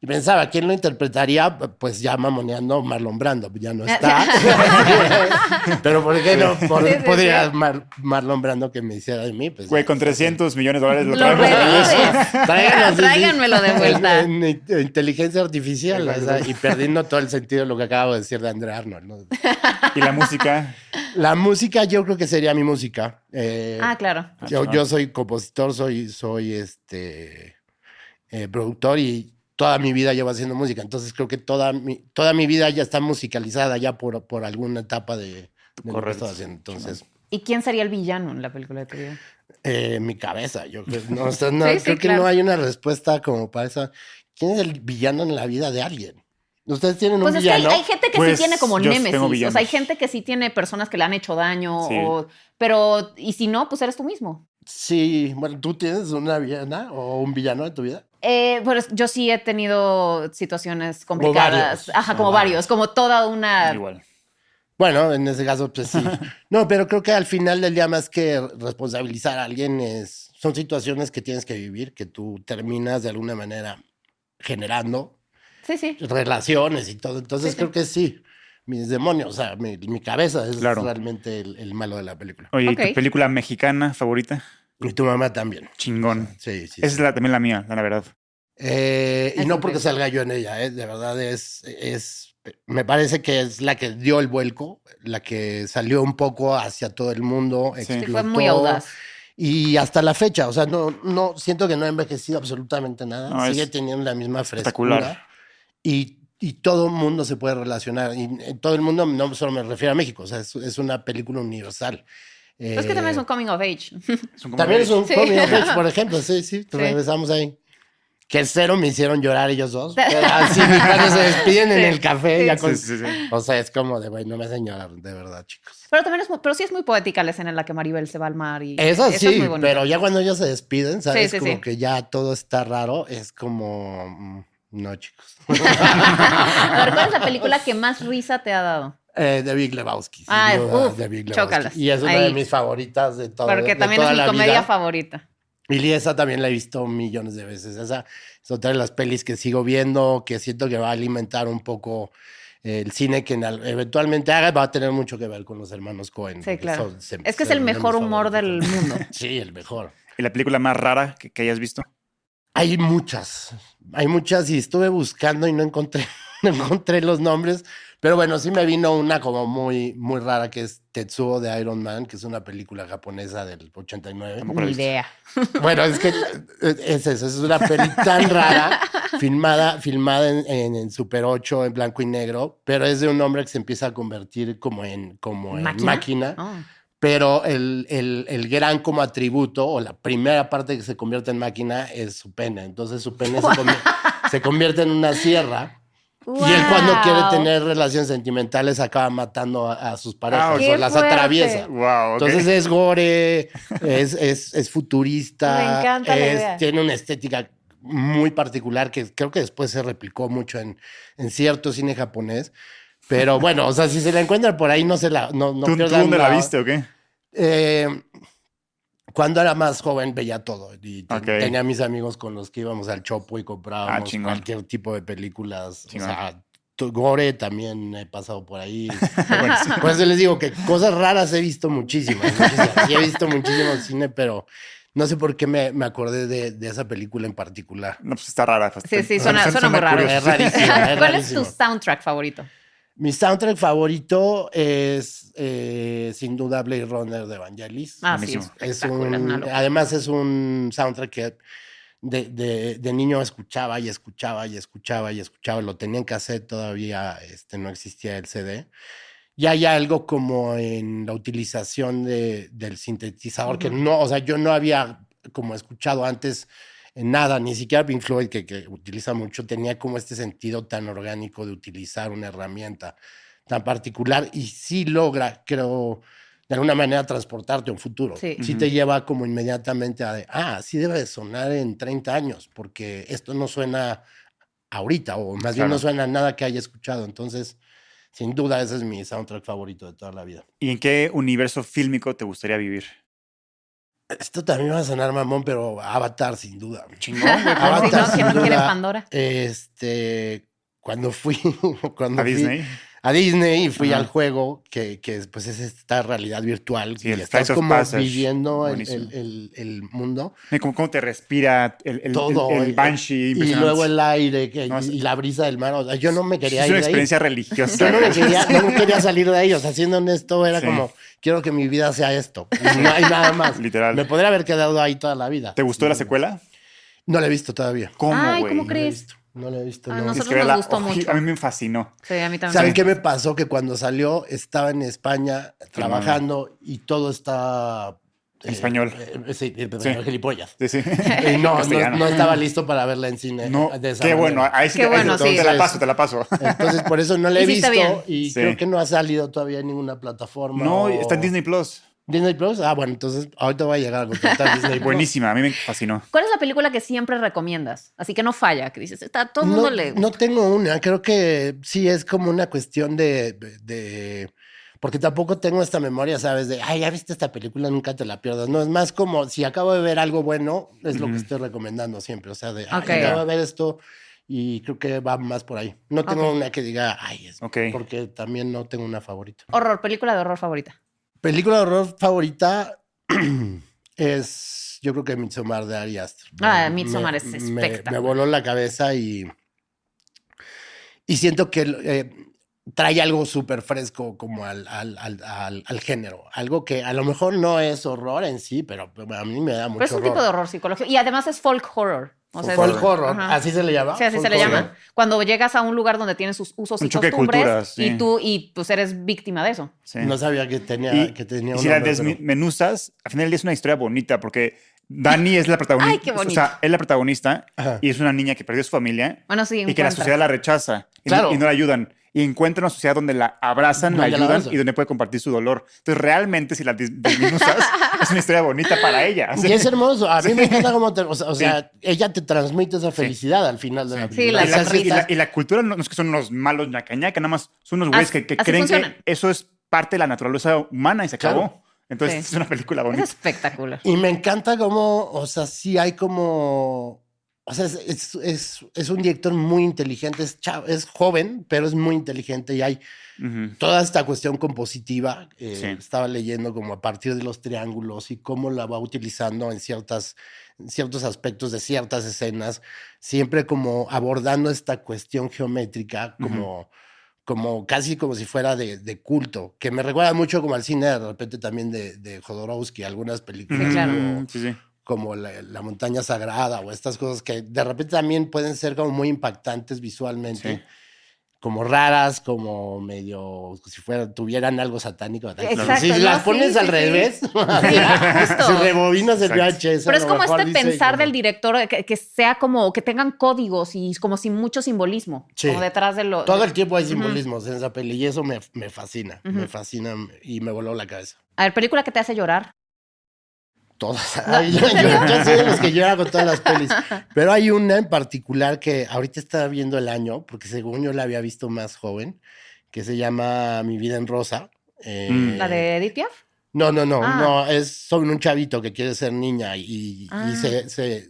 Y pensaba, ¿quién lo interpretaría? Pues ya mamoneando Marlon Brando, ya no está. Pero ¿por qué no podría Marlon Brando que me hiciera de mí? Pues, Güey, con 300 millones de dólares lo, traemos Tráiganmelo de vuelta. En, inteligencia artificial y perdiendo todo el sentido de lo que acabo de decir de André Arnold. ¿Y la música? La música yo creo que sería mi música. Eh, ah, claro. Yo, yo, soy compositor, soy, soy este, eh, productor y toda mi vida llevo haciendo música, entonces creo que toda mi, toda mi vida ya está musicalizada ya por, por alguna etapa de, lo que estoy haciendo. Entonces, ¿Y quién sería el villano en la película de tu vida? Eh, mi cabeza, yo creo, no, creo que no hay una respuesta como para eso. ¿Quién es el villano en la vida de alguien? Ustedes tienen un pues villano. Es que hay, gente que sí Pues, tiene como némesis. O sea, hay gente que sí tiene personas que le han hecho daño. Sí. o- pero, y si no, pues eres tú mismo. Sí, bueno, ¿tú tienes una villana o un villano en tu vida? Eh, pues yo sí he tenido situaciones complicadas. Ajá, como varios. Como toda una. Igual. Bueno, en ese caso, pues sí. No, pero creo que al final del día, más que responsabilizar a alguien, es, son situaciones que tienes que vivir, que tú terminas de alguna manera generando Sí, sí. relaciones y todo. Entonces Sí, sí. creo que sí. Mis demonios, o sea, mi, mi cabeza es Claro. realmente el, el malo de la película. Oye, ¿y Ok. tu película mexicana favorita? Y tu mamá también. Chingón. Sí, sí. Esa sí. es la, también la mía, la verdad. Eh, y no porque salga yo en ella, ¿eh? de verdad es, es, me parece que es la que dio el vuelco, la que salió un poco hacia todo el mundo. Sí. Sí, explotó, fue muy audaz. Y hasta la fecha, o sea, no, no siento que no ha envejecido absolutamente nada. No, Sigue es teniendo la misma frescura. espectacular. Y, y todo el mundo se puede relacionar. Y eh, todo el mundo, no solo me refiero a México, o sea, es, es una película universal. Pero es que también es Eh, un coming of age. Es un también es un Sí. coming of age, por ejemplo, sí, sí, Sí. regresamos ahí. Que cero me hicieron llorar ellos dos. Así cuando se despiden en Sí. el café, Sí. ya con- Sí, sí, sí. o sea, es como de, güey, no me hacen llorar, de verdad, chicos. Pero también es, muy- pero sí es muy poética la escena en la que Maribel se va al mar y Eso sí, es muy pero ya cuando ellos se despiden, ¿sabes? Sí, sí, como sí. que ya todo está raro, es como, mm, no, chicos. A ver, ¿cuál es la película que más risa te ha dado? Eh, de Big Lebowski. sin Ah, duda, uf, de Big Lebowski. chócalas. Y es una Ahí. de mis favoritas de todo. Porque de también es toda mi la comedia vida. favorita. Y esa también la he visto millones de veces. Esa es otra de las pelis que sigo viendo, que siento que va a alimentar un poco el cine que en al- eventualmente haga, va a tener mucho que ver con los hermanos Cohen. Sí, claro. son- se- Es que es el mejor humor del mundo. Sí, el mejor. ¿Y la película más rara que, que hayas visto? Hay muchas, hay muchas y estuve buscando y no encontré, no encontré los nombres, pero bueno, sí me vino una como muy, muy rara que es Tetsuo de Iron Man, que es una película japonesa del 89. Tampoco la he Ni idea. Bueno, es que eh, es eso, es una peli tan rara, filmada, filmada en, en- en Super 8, en blanco y negro, pero es de un hombre que se empieza a convertir como en, como en ¿Máquina? máquina. Oh. Pero el, el- el gran como atributo o la primera parte que se convierte en máquina es su pene. Entonces su pene se, convi- se convierte en una sierra y él cuando quiere Wow. tener relaciones sentimentales acaba matando a, a sus parejas ¡Qué o las fuerte! atraviesa. Wow. Entonces es gore, es, es, es futurista, Me encanta la es- idea. tiene una estética muy particular que creo que después se replicó mucho en, en cierto cine japonés. Pero bueno, o sea, si se la encuentran por ahí, no se la. No, no ¿Tú, dónde la viste o qué? Eh, cuando era más joven veía todo y te- Ok. tenía mis amigos con los que íbamos al Chopo y comprábamos Ah, cualquier tipo de películas. Chingón. O sea, Gore también he pasado por ahí. Por eso les digo que cosas raras he visto muchísimas. muchísimas. Sí he visto muchísimo cine, pero no sé por qué me, me acordé de, de esa película en particular. No, pues está rara. pues, Sí, te- sí, suena- suena muy raro. Es rarísimo. es ¿Cuál es tu soundtrack favorito? Mi soundtrack favorito es eh, sin duda Blade Runner de Vangelis. Ah, sí, es un- además es un soundtrack que de, de- de niño escuchaba y escuchaba y escuchaba y escuchaba. Lo tenía en cassette todavía, este, no existía el CD. Y hay algo como en la utilización de, del sintetizador que no, o sea, yo no había como escuchado antes nada, ni siquiera Pink Floyd, que, que utiliza mucho, tenía como este sentido tan orgánico de utilizar una herramienta tan particular y sí logra, creo, de alguna manera transportarte a un futuro. Sí. Sí, te lleva como inmediatamente a de, ah, sí debe de sonar en 30 años, porque esto no suena ahorita, o más bien no suena a nada que haya escuchado. Entonces, sin duda, ese es mi soundtrack favorito de toda la vida. ¿Y en qué universo fílmico te gustaría vivir? Esto también va a sonar mamón, pero Avatar, sin duda. Chingón, Avatar, ¿no? sin ¿Quién no quiere duda. Pandora? Este, cuando fui, cuando A fui Disney. A Disney y fui Ajá. al juego, que, que pues es esta realidad virtual, Sí, y el estás como Passage. viviendo el, el- el- el mundo. Mira ¿Cómo, cómo te respira el, el, Todo, el, el el- Banshee? Y luego el aire que- No, es- y la brisa del mar. O sea, yo no me quería es ir una de ahí. experiencia religiosa. Yo no, me quería, no me quería salir de ahí. O sea, siendo honesto, era Sí. como, quiero que mi vida sea esto. Y no hay nada más. Literal. Me podría haber quedado ahí toda la vida. ¿Te gustó la secuela? No la he visto todavía. ¿Cómo, Ay, güey? ¿cómo crees? No la he visto. Ah, no. nosotros Tienes que nos gustó mucho. A mí me fascinó. Sí, a mí también. ¿Saben Sí. qué me pasó? Que cuando salió estaba en España trabajando y todo está En español. Eh, sí, sí. gilipollas. Sí, sí. Y no, no, estaba listo para verla en cine. No, qué bueno, ahí sí, qué bueno, sí. te la paso, te la paso. Entonces, por eso no la he visto y creo que no ha salido todavía en ninguna plataforma. No, está en Disney Plus. Disney Plus. Ah, bueno, entonces ahorita voy a llegar a contratar Disney Plus. Buenísima, a mí me fascinó. ¿Cuál es la película que siempre recomiendas? Así que no falla, que dices, está todo el mundo le. No tengo una, creo que sí es como una cuestión de, de, Porque tampoco tengo esta memoria, ¿sabes? De, ay, ya viste esta película, nunca te la pierdas. No, es más como si acabo de ver algo bueno, es lo que estoy recomendando siempre. O sea, de, ay, acabo de ver esto y creo que va más por ahí. No tengo una que diga, ay, es porque también no tengo una favorita. Horror, película de horror favorita. Película de horror favorita es, yo creo que Midsommar de Ari Aster. Ah, Midsommar es espectacular. Me, voló la cabeza y, y siento que eh, trae algo súper fresco como al, al, al, al, género. Algo que a lo mejor no es horror en sí, pero a mí me da mucho Pero es un tipo de horror psicológico. Y además es folk horror. O sea, folk horror, así se le llama. Sí, así se le llama. Cuando llegas a un lugar donde tienen sus usos y costumbres y tú y pues eres víctima de eso. No sabía que tenía, que tenía y si la desmenuzas, al final es una historia bonita porque Dani es la protagonista. Ay, qué bonito. O sea, es la protagonista y es una niña que perdió a su familia. Bueno, sí, y que la sociedad la rechaza y, no, y no la ayudan y encuentra una sociedad donde la abrazan, la ayudan y donde puede compartir su dolor. Entonces, realmente, si la disminusas, es una historia bonita para ella. Y es hermoso. A mí me encanta cómo te, o sea, ella te transmite esa felicidad al final de la película. Sí, la y, la, cultura no es que son unos malos ñacañaca, nada más son unos güeyes que, creen que eso es parte de la naturaleza humana y se acabó. Entonces, es una película bonita. Es espectacular. Y me encanta cómo, o sea, sí hay como o sea, es, es, es, un director muy inteligente, es, es joven, pero es muy inteligente y hay toda esta cuestión compositiva. Eh, estaba leyendo como a partir de los triángulos y cómo la va utilizando en, ciertas, ciertos aspectos de ciertas escenas, siempre como abordando esta cuestión geométrica como... como casi como si fuera de, de, culto, que me recuerda mucho como al cine de repente también de, de Jodorowsky, algunas películas. Claro. sí, sí como la, montaña sagrada o estas cosas que de repente también pueden ser como muy impactantes visualmente. Como raras, como medio, si fuera, tuvieran algo satánico. Exacto, si las pones al revés, si rebobinas el VHS. Pero es como este pensar del director, que, sea como, que tengan códigos y como sin mucho simbolismo, como detrás de lo... Todo el tiempo hay simbolismos en esa peli y eso me, me fascina, me fascina y me voló la cabeza. A ver, película que te hace llorar. Todas. yo, sé de los que lloran con todas las pelis. Pero hay una en particular que ahorita estaba viendo el año, porque según yo la había visto más joven, que se llama Mi vida en rosa. Eh, mm. ¿La de Edith Piaf? No, no, no, ah. no. Es sobre un chavito que quiere ser niña y, ah. se,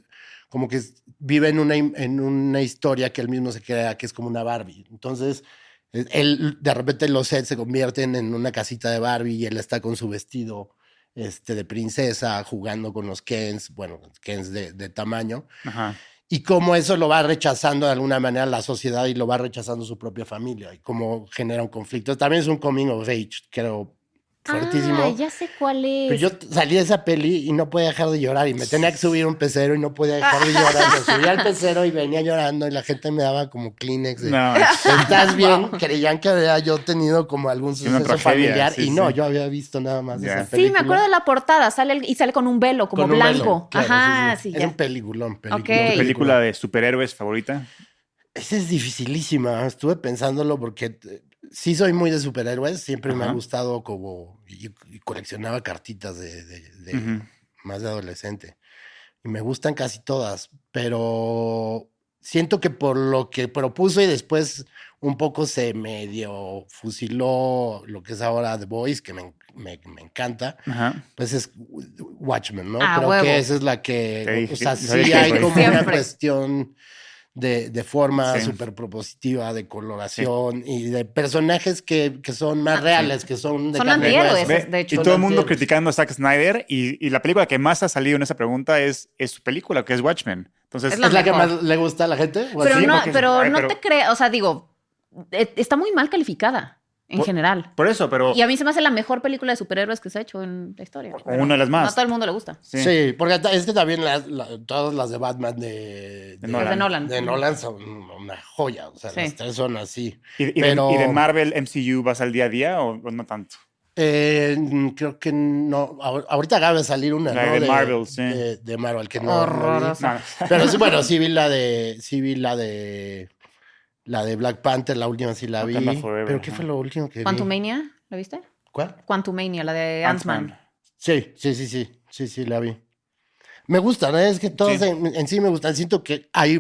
como que vive en una, en una historia que él mismo se crea que es como una Barbie. Entonces, él de repente los sets se convierten en una casita de Barbie y él está con su vestido este, de princesa, jugando con los Kens, bueno, Kens de, de tamaño. Y cómo eso lo va rechazando de alguna manera la sociedad y lo va rechazando su propia familia y cómo genera un conflicto. También es un coming of age, creo, fuertísimo. Ah, ya sé cuál es. Pero yo salí de esa peli y no podía dejar de llorar y me tenía que subir un pecero y no podía dejar de llorar. Me subía al pecero y venía llorando y la gente me daba como Kleenex. no. ¿Estás bien? Creían que había yo tenido como algún suceso familiar y no, yo había visto nada más de esa película. Sí, me acuerdo de la portada, sale y sale con un velo como blanco. Ajá, sí, Es un peliculón, peliculón. ¿Tu película de superhéroes favorita? Esa es dificilísima. Estuve pensándolo porque sí soy muy de superhéroes, siempre me ha gustado como y, coleccionaba cartitas de, más de adolescente. Y me gustan casi todas, pero siento que por lo que propuso y después un poco se medio fusiló lo que es ahora The Voice, que me, encanta, pues es Watchmen, ¿no? Ah, Creo que esa es la que, o sea, sí hay como una cuestión de, de forma súper propositiva, de coloración y de personajes que, que son más ah, reales, que son de Son antihéroes, de hecho. Y todo el mundo criticando a Zack Snyder y, y, la película que más ha salido en esa pregunta es, es su película, que es Watchmen. Entonces, ¿Es la, que más le gusta a la gente? Pero, no, pero no te creas, o sea, digo, e, está muy mal calificada en general. Por eso, pero. Y a mí se me hace la mejor película de superhéroes que se ha hecho en la historia. una de las más. No a todo el mundo le gusta. Sí, porque es que también todas las de Batman de, de, Nolan. de, Nolan. son una joya. O sea, las tres son así. ¿Y, de, Marvel MCU vas al día a día o, no tanto? Eh, creo que no. Ahorita acaba de salir una de, Marvel, sí. De, Marvel, que no. Pero sí, bueno, sí vi la de. Sí vi la de. La de Black Panther, la última sí la vi. pero ¿qué fue lo último que vi? ¿Quantumania? ¿La viste? ¿Cuál? Quantumania, la de Ant-Man. sí, sí, sí, sí. Sí, sí, la vi. Me gustan, ¿eh? es que todas En, sí me gustan. Siento que hay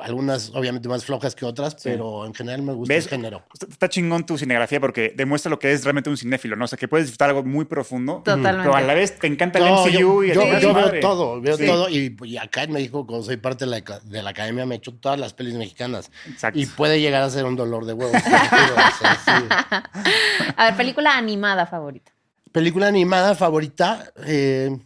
algunas, obviamente, más flojas que otras, pero en general me gusta el género. Está chingón tu cinegrafía porque demuestra lo que es realmente un cinéfilo, ¿no? O sea, que puedes disfrutar algo muy profundo. Totalmente. Pero a la vez te encanta el MCU yo, y el Yo, yo veo todo, veo todo. Y, acá en México, como soy parte de la, de la academia, me he hecho todas las pelis mexicanas. Exacto. Y puede llegar a ser un dolor de huevos. a ver, película animada favorita. Película animada favorita. Eh,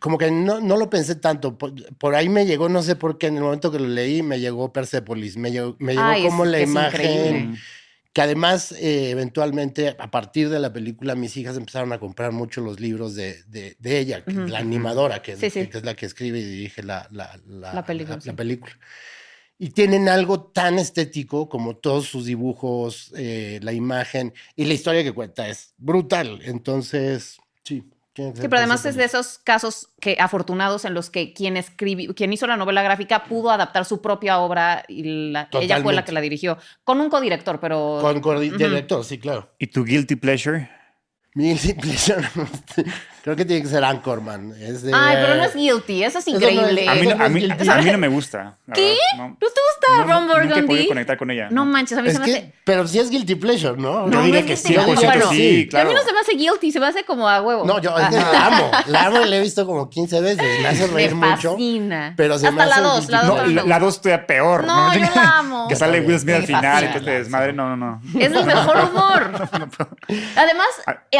como que no, no, lo pensé tanto. Por, ahí me llegó, no sé por qué, en el momento que lo leí, me llegó Persepolis. Me llegó, me llegó como la imagen. Que además, eh, eventualmente, a partir de la película, mis hijas empezaron a comprar mucho los libros de, de, ella, la animadora, que, es la que escribe y dirige la, la, la, película, la, película. Y tienen algo tan estético como todos sus dibujos, eh, la imagen y la historia que cuenta. Es brutal. Entonces, sí. Sí, pero además es de esos casos que afortunados en los que quien escribió, quien hizo la novela gráfica pudo adaptar su propia obra y ella fue la que la dirigió con un codirector, pero con codirector, sí, claro. ¿Y tu guilty pleasure? Guilty pleasure Creo que tiene que ser Anchorman. Es de, Ay, pero no es guilty, eso es increíble. a, mí, a, mí, a, mí, no me gusta. ¿Qué? ¿No te gusta Ron Burgundy? He podido conectar con ella. No, manches, a mí se me hace... Pero sí es guilty pleasure, ¿no? Yo diría que 100% sí, claro. A mí no se me hace guilty, se me hace como a huevo. No, yo la amo. La amo y la he visto como 15 veces. Me hace reír me mucho. Pero se Hasta me hace la 2, la 2 no, La 2 estoy peor. No, yo la amo. Que sale Will Smith al final y que te desmadre. No, no, no. Es el mejor humor. Además,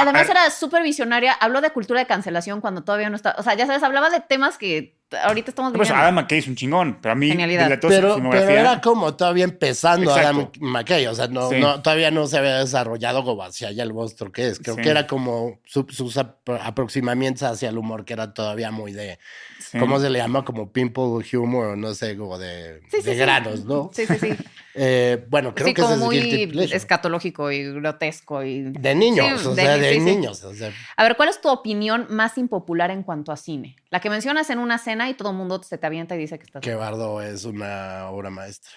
además era súper visionaria. Habló de cultura de cancelación cuando todavía no está. O sea, ya sabes, hablaba de temas que ahorita estamos viendo. Pues Adam McKay es un chingón, pero a mí. Genialidad. Pero, pero, era como todavía empezando Adam McKay. O sea, no, no, todavía no se había desarrollado como hacia allá el monstruo que es. Creo que era como sus aproximamientos hacia el humor, que era todavía muy de. ¿Cómo se le llama? Como pimple humor, no sé, como de, de granos, ¿no? Sí, sí, sí. Eh, bueno, creo que como es muy escatológico y grotesco. Y... De niños, o sea, de niños. A ver, ¿cuál es tu opinión más impopular en cuanto a cine? La que mencionas en una escena y todo el mundo se te avienta y dice que estás... Que Bardo es una obra maestra.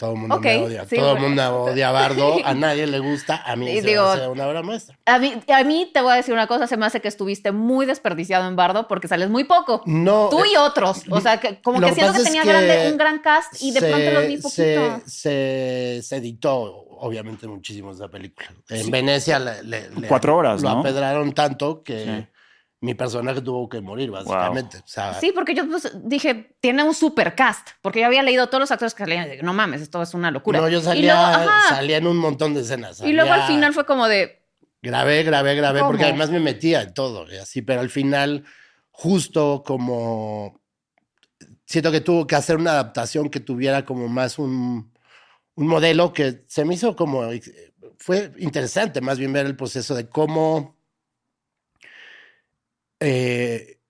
Todo el mundo me odia. Todo el mundo odia a Bardo. A nadie le gusta. A mí se digo, me hace una obra maestra. A mí, a mí te voy a decir una cosa. Se me hace que estuviste muy desperdiciado en Bardo porque sales muy poco. No. Tú y eh, otros. O sea, que como que siento que tenía un gran cast y de pronto los vi poquito. Se, se, editó, obviamente, muchísimo esa película. En Venecia le, Cuatro horas, lo ¿no? apedraron tanto que mi personaje tuvo que morir, básicamente. sí, porque yo pues, dije, tiene un super cast, porque yo había leído todos los actores que salían y dije, no mames, esto es una locura. No, yo salía, salía en un montón de escenas. Y luego al final fue como de... Grabé, grabé, grabé, porque además me metía en todo, y así, pero al final, justo como... Siento que tuvo que hacer una adaptación que tuviera como más un, un modelo que se me hizo como... Fue interesante más bien ver el proceso de cómo eh,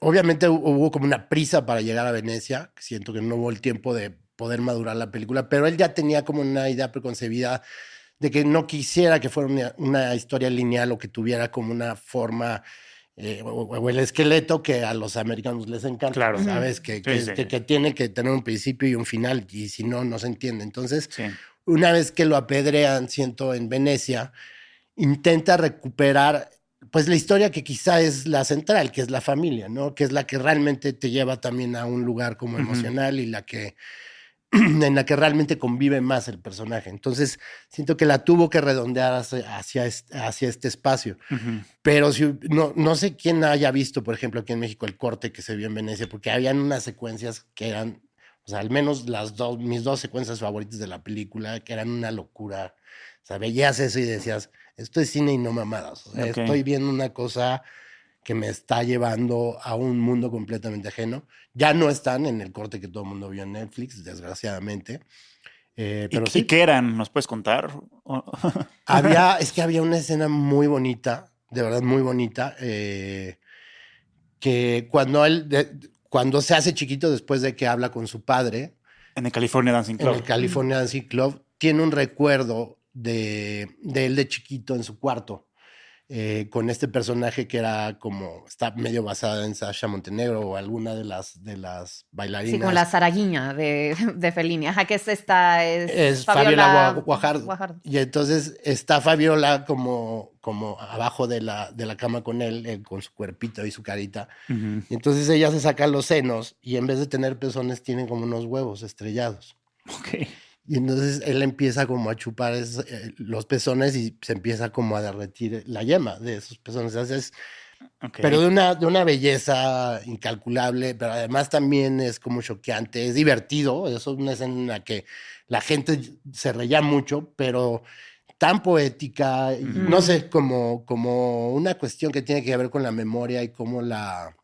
obviamente hubo como una prisa para llegar a Venecia, siento que no hubo el tiempo de poder madurar la película, pero él ya tenía como una idea preconcebida de que no quisiera que fuera una, historia lineal o que tuviera como una forma eh, o, el esqueleto que a los americanos les encanta, claro. ¿sabes? Que, que, tiene que tener un principio y un final y si no, no se entiende. Entonces, una vez que lo apedrean, siento, en Venecia, intenta recuperar pues la historia que quizá es la central, que es la familia, ¿no? Que es la que realmente te lleva también a un lugar como emocional y la que en la que realmente convive más el personaje. Entonces, siento que la tuvo que redondear hacia, hacia, este espacio. Pero si, no, no sé quién haya visto, por ejemplo, aquí en México el corte que se vio en Venecia, porque habían unas secuencias que eran, o sea, al menos las dos, mis dos secuencias favoritas de la película, que eran una locura. O sea, veías eso y decías, esto es cine y no mamadas. Estoy viendo una cosa que me está llevando a un mundo completamente ajeno. Ya no están en el corte que todo el mundo vio en Netflix, desgraciadamente. Eh, pero ¿Y, sí. qué eran? ¿Nos puedes contar? había, es que había una escena muy bonita, de verdad muy bonita, eh, que cuando él, cuando se hace chiquito después de que habla con su padre. En el California Dancing Club. En el California Dancing Club, tiene un recuerdo de, de él de chiquito en su cuarto. Eh, con este personaje que era como, está medio basada en Sasha Montenegro o alguna de las, de las bailarinas. Sí, como la Zaraguiña de, de Fellini. Ajá, que es esta, es, Fabiola, Guajardo. Y entonces está Fabiola como, como abajo de la, de la cama con él, con su cuerpito y su carita. Y entonces ella se saca los senos y en vez de tener pezones tienen como unos huevos estrellados. Ok. Y entonces él empieza como a chupar eh, los pezones y se empieza como a derretir la yema de esos pezones. Entonces, Pero de una, de una belleza incalculable, pero además también es como choqueante, es divertido. Eso es una escena en la que la gente se reía mucho, pero tan poética, no sé, como, como una cuestión que tiene que ver con la memoria y cómo la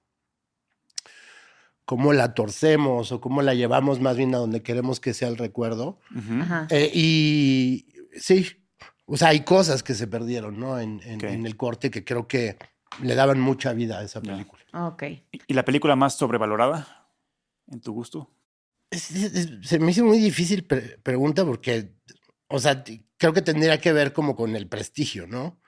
cómo la torcemos o cómo la llevamos más bien a donde queremos que sea el recuerdo. Eh, y sí, o sea, hay cosas que se perdieron, ¿no? En, el corte que creo que le daban mucha vida a esa película. Ok. ¿Y la película más sobrevalorada en tu gusto? se me hizo muy difícil pregunta porque, o sea, creo que tendría que ver como con el prestigio, ¿no?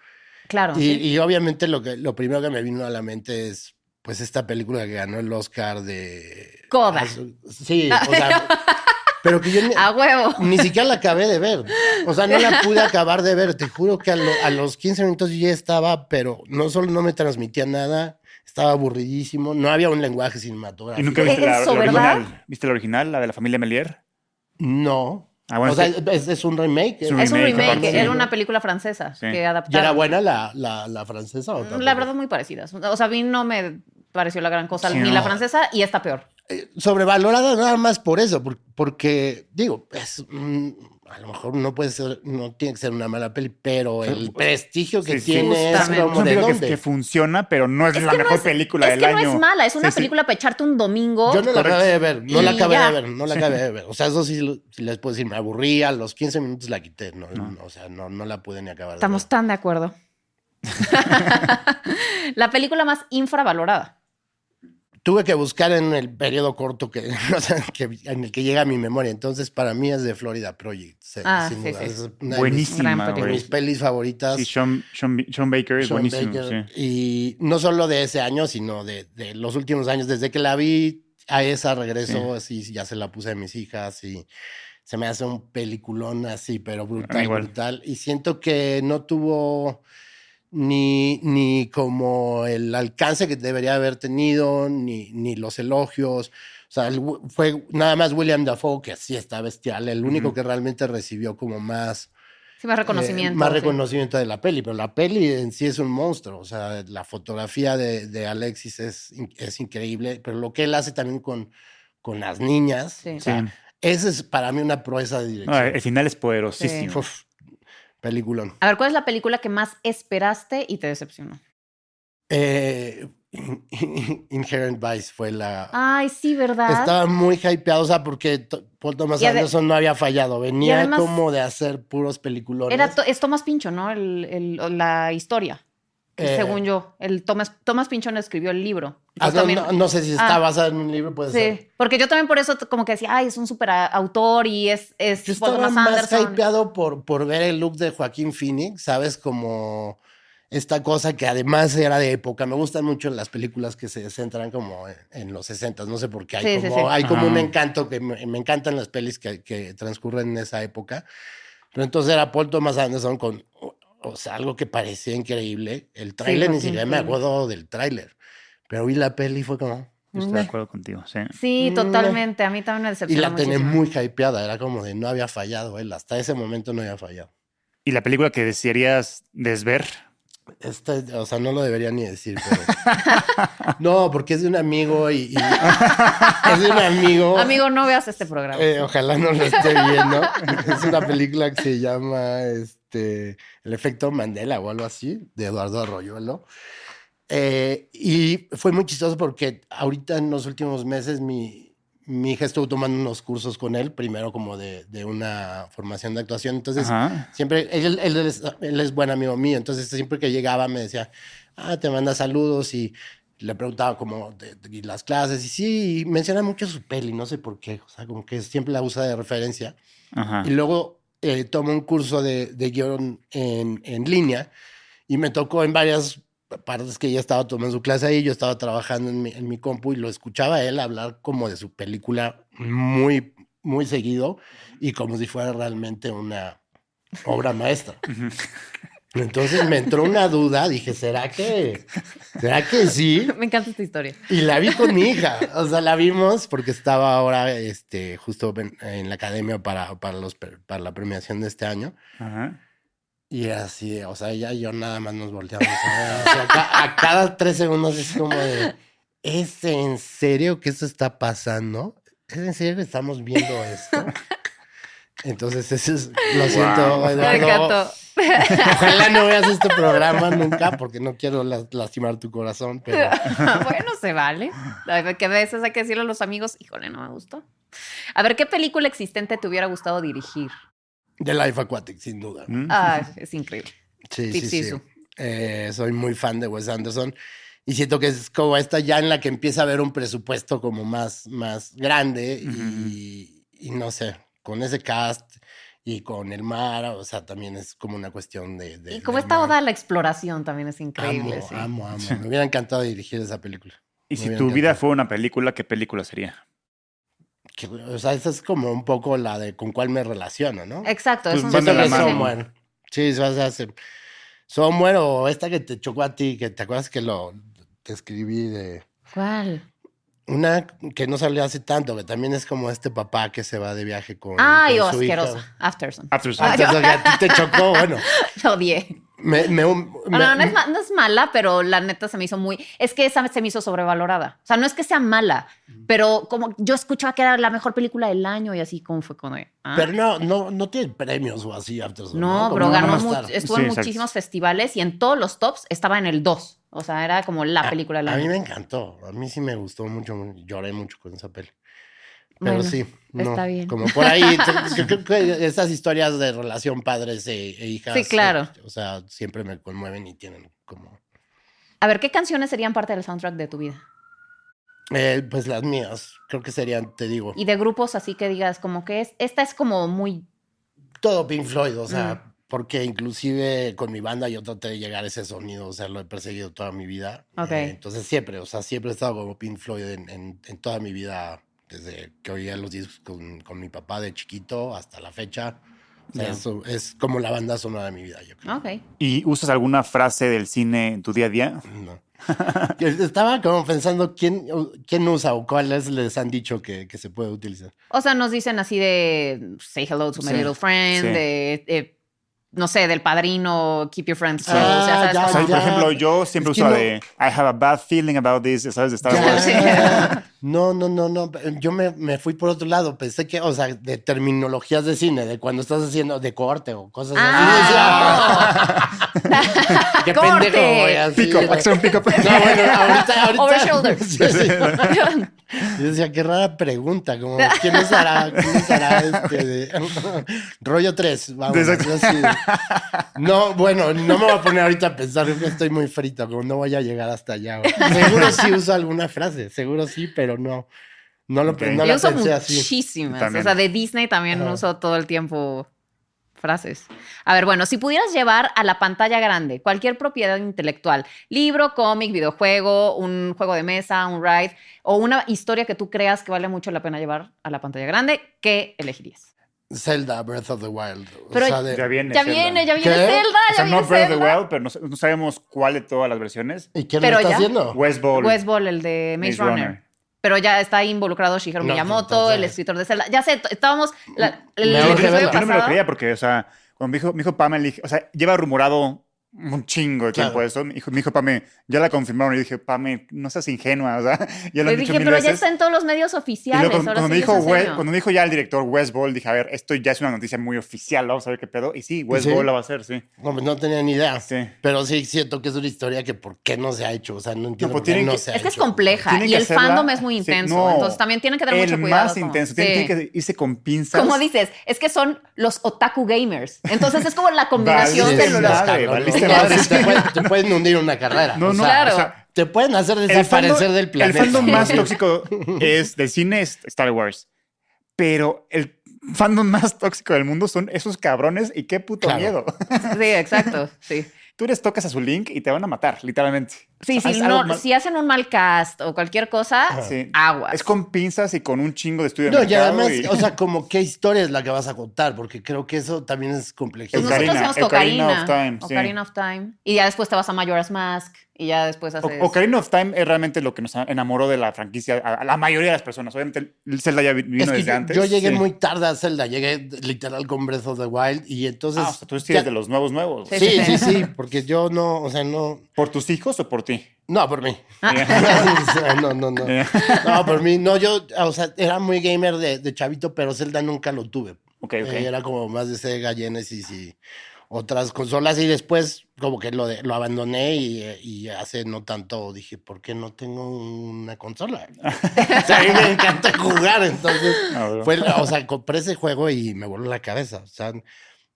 Claro. Y, y obviamente lo, que, lo primero que me vino a la mente es pues esta película que ganó el Oscar de... Coda. Sí, o sea, pero que yo ni, a huevo. ni siquiera la acabé de ver. O sea, no la pude acabar de ver. Te juro que a, los 15 minutos ya estaba, pero no solo no me transmitía nada, estaba aburridísimo, no había un lenguaje cinematográfico. ¿Y nunca viste la, original? ¿Viste la original, la de la familia Melier? No. Ah, o sea, es, un remake. Es un remake, era una película francesa que adaptaron. ¿Y era buena la, la, francesa? ¿o la verdad, muy parecidas. O sea, a mí no me pareció la gran cosa, ni la francesa, y está peor. Eh, sobrevalorada nada más por eso, porque, digo, es, a lo mejor no puede ser, no tiene que ser una mala peli, pero el prestigio que tiene es como de que, que, funciona, pero no es, la mejor película del año. Es que no es mala, es una película para echarte un domingo. Yo no la acabé de ver, no la acabé de ver, no la acabé de ver. O sea, eso sí, les puedo decir, me aburría, a los 15 minutos la quité, no, o sea, no, no la pude ni acabar. Estamos tan de acuerdo. la película más infravalorada tuve que buscar en el periodo corto que, en el que llega a mi memoria. Entonces, para mí es de Florida Project. Ah, sí, Sí. Es Buenísima. De mis, pelis favoritas. Sí, Sean, Baker es buenísimo. Y no solo de ese año, sino de, de, los últimos años. Desde que la vi a esa regreso, así ya se la puse a mis hijas y se me hace un peliculón así, pero brutal, brutal. Y siento que no tuvo ni, ni como el alcance que debería haber tenido, ni, ni los elogios. O sea, fue nada más William Dafoe, que sí está bestial, el único que realmente recibió como más... Sí, más reconocimiento. Eh, más reconocimiento de la peli, pero la peli en sí es un monstruo. O sea, la fotografía de, de Alexis es, es, increíble, pero lo que él hace también con, con las niñas, sí. esa es para mí una proeza de dirección. el final es poderosísimo. Peliculón. A ver, ¿cuál es la película que más esperaste y te decepcionó? Eh, Inherent Vice fue la. Ay, sí, ¿verdad? Estaba muy hypeado, o sea, porque Paul Thomas Anderson no había fallado. Venía como de hacer puros peliculones. Era es Thomas Pincho, ¿no? El, la historia. Eh, según yo, el Thomas, Thomas Pinchón escribió el libro. Ah, no, sé si está ah, basado en un libro, puede sí, ser. porque yo también por eso como que decía, ay, es un súper autor y es, es yo estaba más hypeado por, por ver el look de Joaquín Phoenix, ¿sabes? Como esta cosa que además era de época. Me gustan mucho las películas que se centran como en, los 60, no sé por qué. Hay como, Hay como un encanto que me, me, encantan las pelis que, que transcurren en esa época. Pero entonces era Paul Thomas Anderson con o sea, algo que parecía increíble. El tráiler, ni siquiera me acuerdo del tráiler. Pero vi la peli y fue como... estoy de acuerdo contigo, sí. Sí, totalmente. A mí también me decepcionó Y la tenía muy hypeada. Era como de no había fallado él. Hasta ese momento no había fallado. ¿Y la película que desearías desver? Este, o sea, no lo debería ni decir, pero... no, porque es de un amigo y, es de un amigo. Amigo, no veas este programa. Eh, ojalá no lo esté viendo. es una película que se llama este, El efecto Mandela o algo así, de Eduardo Arroyuelo. Eh, y fue muy chistoso porque ahorita en los últimos meses mi, mi hija estuvo tomando unos cursos con él, primero como de, de una formación de actuación. Entonces, siempre, él, él, es, él, es, buen amigo mío. Entonces, siempre que llegaba me decía, ah, te manda saludos y le preguntaba como de, las clases. Y sí, menciona mucho su peli, no sé por qué. O sea, como que siempre la usa de referencia. Y luego eh, tomo un curso de, de guion en, en, línea y me tocó en varias partes que ella estaba tomando su clase ahí, yo estaba trabajando en mi, en mi compu y lo escuchaba él hablar como de su película muy, muy seguido y como si fuera realmente una obra maestra. Entonces me entró una duda, dije, ¿será que, ¿será que sí? Me encanta esta historia. Y la vi con mi hija, o sea, la vimos porque estaba ahora este, justo en, la academia para, para, los, para la premiación de este año. Y así, o sea, ella y yo nada más nos volteamos a, a, cada tres segundos es como de, ¿es en serio que esto está pasando? ¿Es en serio que estamos viendo esto? Entonces, eso es, lo siento, Eduardo. Ojalá no veas este programa nunca porque no quiero lastimar tu corazón, pero... bueno, se vale. Que a veces hay que decirle a los amigos, híjole, no me gustó. A ver, ¿qué película existente te hubiera gustado dirigir? The Life Aquatic, sin duda. ¿Mm? Ah, es increíble. Sí, sí, sí. Eh, soy muy fan de Wes Anderson y siento que es como esta ya en la que empieza a haber un presupuesto como más, más grande y, y no sé, con ese cast y con el mar, o sea, también es como una cuestión de... y como esta oda a la exploración también es increíble. Amo, amo, amo. Me hubiera encantado dirigir esa película. Y si tu vida fue una película, ¿qué película sería? O sea, esa es como un poco la de con cuál me relaciono, ¿no? Exacto, es un Somewhere. Sí, o sea, Somewhere o esta que te chocó a ti, que te acuerdas que lo te escribí de... ¿Cuál? Una que no salió hace tanto, que también es como este papá que se va de viaje con. Ay, con asquerosa. Afterson. Afterson. Afterson, que a ti te chocó, bueno. Lo odié. Me, me, no, no, es, no, es, mala, pero la neta se me hizo muy. Es que esa se me hizo sobrevalorada. O sea, no es que sea mala, pero como yo escuchaba que era la mejor película del año y así como fue con. Ah. Pero no, no, no tiene premios o así, Afterson. No, pero ganó. estuvo en muchísimos festivales y en todos los tops estaba en el 2. O sea, era como la película del año. A mí me encantó. A mí sí me gustó mucho. Lloré mucho con esa peli. Pero sí, está bien. Como por ahí, creo que esas historias de relación padres e, e hijas. Sí, claro. o sea, siempre me conmueven y tienen como. A ver, ¿qué canciones serían parte del soundtrack de tu vida? Eh, pues las mías, creo que serían, te digo. Y de grupos así que digas, como que es, esta es como muy. Todo Pink Floyd, o sea, mm. porque inclusive con mi banda yo traté de llegar a ese sonido, o sea, lo he perseguido toda mi vida. Ok. Eh, entonces siempre, o sea, siempre he estado como Pink Floyd en, en toda mi vida desde que oía los discos con, con mi papá de chiquito hasta la fecha. eso es como la banda sonora de mi vida, yo creo. Okay. ¿Y usas alguna frase del cine en tu día a día? No. Estaba como pensando quién, quién usa o cuáles les han dicho que, que, se puede utilizar. O sea, nos dicen así de say hello to my little friend, de eh, no sé, del padrino, Keep Your Friends Close. o sea, ah, por ejemplo, yo siempre uso de I have a bad feeling about this, ¿sabes? De Star Wars. No, no, no, no. Yo me, me, fui por otro lado. Pensé que, o sea, de terminologías de cine, de cuando estás haciendo de corte o cosas ah. así. Qué pendejo, Pick up, acción pick up. No, bueno, ahorita, ahorita. Over shoulder. Sí, sí. Yo decía, qué rara pregunta, como, ¿quién usará, quién usará este de, rollo 3? Vamos, así, no, bueno, no me voy a poner ahorita a pensar, que estoy muy frito, como no voy a llegar hasta allá. Seguro sí uso alguna frase, seguro sí, pero no, no lo no Yo uso muchísimas, o sea, de Disney también uso todo el tiempo frases. A ver, bueno, si pudieras llevar a la pantalla grande cualquier propiedad intelectual, libro, cómic, videojuego, un juego de mesa, un ride o una historia que tú creas que vale mucho la pena llevar a la pantalla grande, ¿qué elegirías? Zelda Breath of the Wild. ya viene. Ya viene, ya viene Zelda. Ya no Breath of the Wild, pero no, sabemos cuál de todas las versiones. ¿Y quién lo está haciendo? West Ball. West Ball, el de Maze, Runner pero ya está involucrado Shigeru Miyamoto, el escritor de Zelda. Ya sé, estábamos... La, el, yo no me lo creía porque, o sea, cuando me dijo, me dijo Pamela, o sea, lleva rumorado un chingo de tiempo eso. Me dijo, me dijo Pame, ya la confirmaron. Y dije, Pame, no seas ingenua. O sea, ya lo Le dije, pero ya está en todos los medios oficiales. cuando, me dijo, cuando me dijo ya el director West Ball, dije, a ver, esto ya es una noticia muy oficial, vamos a ver qué pedo. Y sí, West Ball la va a hacer, sí. No, pues no tenía ni idea. Sí. Pero sí siento que es una historia que por qué no se ha hecho. O sea, no entiendo no, pues por qué no se ha Es que es compleja y el fandom es muy intenso. entonces también tienen que tener mucho cuidado. más intenso. Tienen que irse con pinzas. Como dices, es que son los otaku gamers. Entonces es como la combinación de los te pueden hundir una carrera. No, no, claro. te pueden hacer desaparecer del planeta. El fandom más tóxico es del cine es Star Wars. Pero el fandom más tóxico del mundo son esos cabrones y qué puto miedo. Sí, exacto, sí. Tú les tocas a su link y te van a matar, literalmente. Sí, sí, no, si hacen un mal cast o cualquier cosa, agua. Es con pinzas y con un chingo de estudio. No, y además, o sea, como qué historia es la que vas a contar, porque creo que eso también es complejo. Nosotros hacemos Ocarina, of Time. Ocarina of Time. Y ya después te vas a Majora's Mask y ya después haces... Ocarina of Time es realmente lo que nos enamoró de la franquicia a la mayoría de las personas. Obviamente Zelda ya vino desde antes. Yo llegué muy tarde a Zelda, llegué literal con Breath of the Wild y entonces... Ah, o sea, tú eres de los nuevos nuevos. Sí sí, sí, sí, porque yo no, o sea, no... ¿Por tus hijos o por ti? No, por mí. Ah. no, no, no. No, por mí. No, yo, o sea, era muy gamer de, de chavito, pero Zelda nunca lo tuve. Ok, ok. Eh, era como más de Sega, Genesis y otras consolas y después como que lo, de, lo abandoné y, y, hace no tanto dije, ¿por qué no tengo una consola? o sea, a mí me encanta jugar, entonces ah, fue, o sea, compré ese juego y me voló la cabeza, o sea,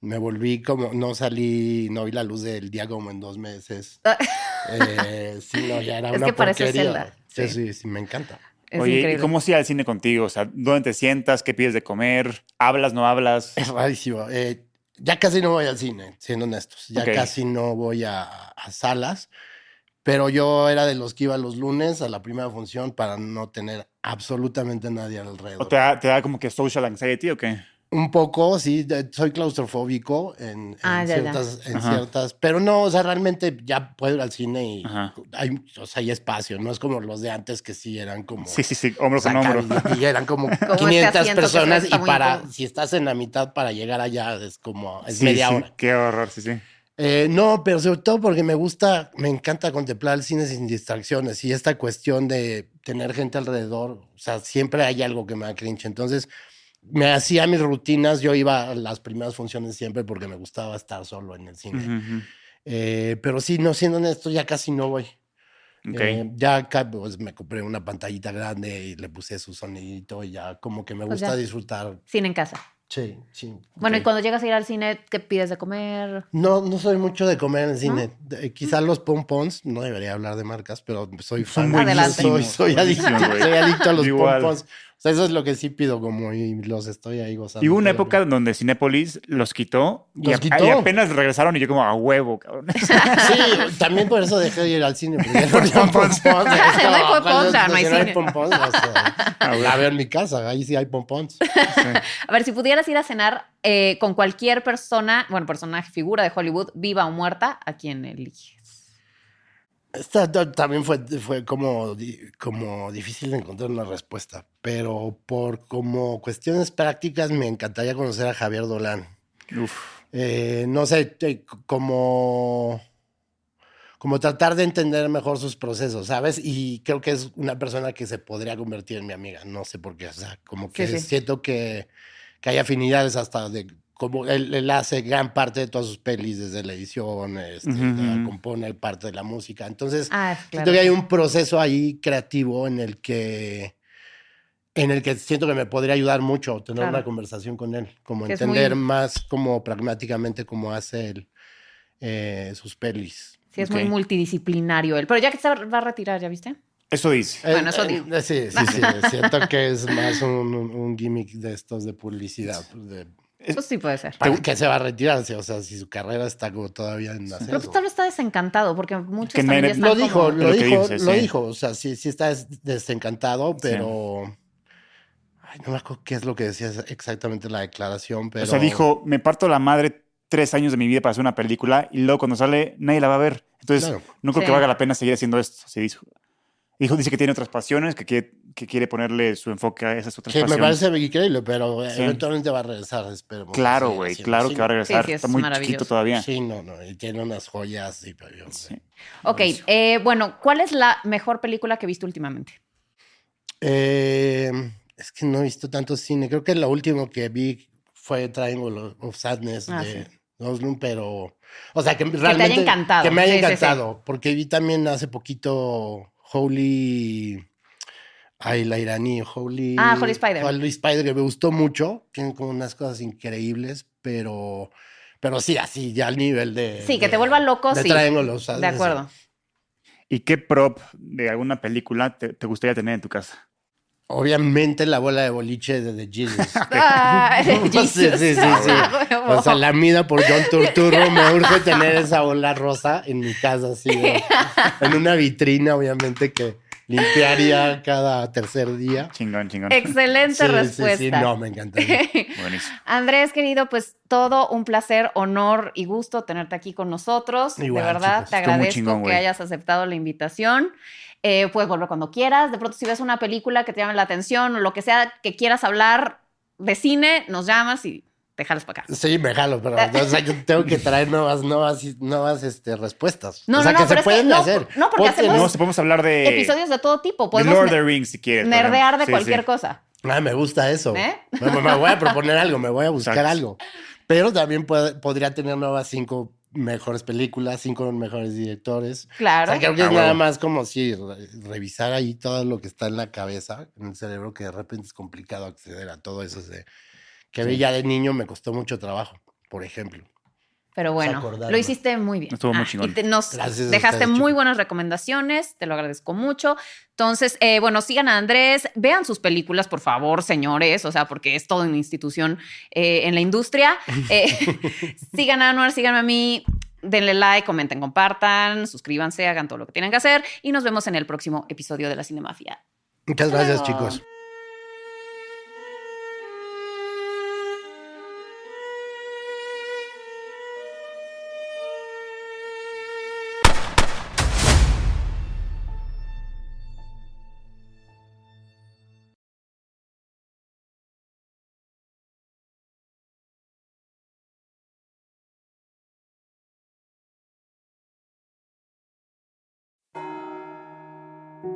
me volví como, no salí, no vi la luz del día como en dos meses. eh, sí, no, ya era es una que porquería. Sí. sí, sí, me encanta. Oye, ¿y cómo se el cine contigo? O sea, ¿dónde te sientas? ¿Qué pides de comer? ¿Hablas, no hablas? Es rarísimo. Eh, ya casi no voy al cine, siendo honestos. Ya casi no voy a, salas. Pero yo era de los que iba los lunes a la primera función para no tener absolutamente nadie alrededor. ¿O te da, te da como que social anxiety o qué? Un poco, sí, soy claustrofóbico en, ah, ciertas, en ciertas, pero no, o sea, realmente ya puedo ir al cine y hay, o sea, hay espacio, no es como los de antes que sí eran como... Sí, sí, sí, hombro con hombro. Y, eran como, 500 este personas y para, si estás en la mitad para llegar allá es como, es media hora. Qué horror, sí, sí. Eh, no, pero sobre todo porque me gusta, me encanta contemplar el cine sin distracciones y esta cuestión de tener gente alrededor, o sea, siempre hay algo que me da cringe, entonces me hacía mis rutinas, yo iba a las primeras funciones siempre porque me gustaba estar solo en el cine. Eh, pero sí, no siendo honesto, ya casi no voy. Eh, ya pues, me compré una pantallita grande y le puse su sonidito y ya como que me pues gusta disfrutar. Cine en casa. Sí, sí. Bueno, y cuando llegas a ir al cine, ¿qué pides de comer? No, no soy mucho de comer en el cine. Eh, quizás los pompons, no debería hablar de marcas, pero soy fan. Soy, soy, adicto, soy adicto a los pompons sea, eso es lo que sí pido, como y los estoy ahí gozando. Y hubo una época donde Cinépolis los quitó, y, apenas regresaron y yo como a huevo, cabrón. Sí, también por eso dejé de ir al cine. Porque no hay pompons. No hay pompons, no hay cine. pompons, la veo en mi casa, ahí sí hay pompons. A ver, si pudieras ir a cenar eh, con cualquier persona, bueno, personaje, figura de Hollywood, viva o muerta, ¿a quién eliges? Esta también fue, fue como, como difícil de encontrar una respuesta, pero por como cuestiones prácticas me encantaría conocer a Javier Dolan. Eh, no sé, como, como tratar de entender mejor sus procesos, ¿sabes? Y creo que es una persona que se podría convertir en mi amiga, no sé por qué, o sea, como que siento que, que hay afinidades hasta de como él, hace gran parte de todas sus pelis desde la edición, este, compone parte de la música. Entonces, ah, siento que hay un proceso ahí creativo en el que en el que siento que me podría ayudar mucho tener una conversación con él, como entender más como pragmáticamente cómo hace él eh, sus pelis. Sí, es muy multidisciplinario él. Pero ya que se va a retirar, ¿ya viste? Eso dice. bueno, eso eh, dice. sí, sí, sí. siento que es más un, un, gimmick de estos de publicidad, de eso sí puede ser. ¿Para qué se va a retirarse? O sea, si su carrera está como todavía en ascenso. Pero pues tal vez está desencantado, porque muchos que también Lo dijo, lo, dijo, lo dijo. O sea, sí, sí está desencantado, pero... Ay, no me acuerdo qué es lo que decía exactamente la declaración, pero... O sea, dijo, me parto la madre tres años de mi vida para hacer una película y luego cuando sale nadie la va a ver. Entonces, no creo que valga la pena seguir haciendo esto. Se dijo. Dijo, dice que tiene otras pasiones, que quiere, que quiere ponerle su enfoque a esas otras pasiones. Que me parece increíble, pero eventualmente va a regresar, espero. Claro, güey, claro que va a regresar. Está muy chiquito todavía. Sí, no, no, y tiene unas joyas. Y, sí. Ok, eh, bueno, ¿cuál es la mejor película que viste últimamente? Eh, es que no he visto tanto cine. Creo que lo último que vi fue Triangle of Sadness ah, de Oslum, pero... O sea, que, realmente... Que te haya encantado. Que me haya encantado, porque vi también hace poquito Holy. Ay, la iraní, Holy. Ah, Holy Spider. Holy Spider, que me gustó mucho. Tienen como unas cosas increíbles, pero. Pero sí, así, ya al nivel de. Sí, que te vuelvan loco, de sí. Los, de acuerdo. ¿Y qué prop de alguna película te, gustaría tener en tu casa? Obviamente la bola de boliche de The Jesus. Ah, sí, sí, sí, sí. O sea, la mida por John Turturro. Me urge tener esa bola rosa en mi casa, así, en una vitrina, obviamente, que limpiaría cada tercer día. Chingón, chingón. Excelente respuesta. Sí, sí, no, me encanta. Buenísimo. Andrés, querido, pues todo un placer, honor y gusto tenerte aquí con nosotros. de verdad, te agradezco que hayas aceptado la invitación. Eh, puedes volver cuando quieras. De pronto, si ves una película que te llame la atención o lo que sea que quieras hablar de cine, nos llamas y te jalas para acá. Sí, me jalo, pero yo tengo que traer nuevas, nuevas, nuevas este, respuestas. No, o sea, no, que se pueden hacer. No, porque hacemos no, podemos hablar de episodios de todo tipo. Podemos Lord of the Rings, si quieres. Nerdear de cualquier cosa. Ah, me gusta eso. ¿Eh? Me, voy a proponer algo, me voy a buscar algo. Pero también podría tener nuevas cinco mejores películas, cinco mejores directores. Claro. O sea, creo que es nada más como si revisar ahí todo lo que está en la cabeza, en el cerebro, que de repente es complicado acceder a todo eso. Que ya de niño me costó mucho trabajo, por ejemplo. Pero bueno, lo hiciste muy bien. Estuvo muy ah, chingón. Y nos dejaste muy buenas recomendaciones, te lo agradezco mucho. Entonces, eh, bueno, sigan a Andrés, vean sus películas, por favor, señores, o sea, porque es toda una institución eh, en la industria. Eh, sigan a Anuar, síganme a mí, denle like, comenten, compartan, suscríbanse, hagan todo lo que tienen que hacer y nos vemos en el próximo episodio de La Cinemafia. Muchas gracias, chicos.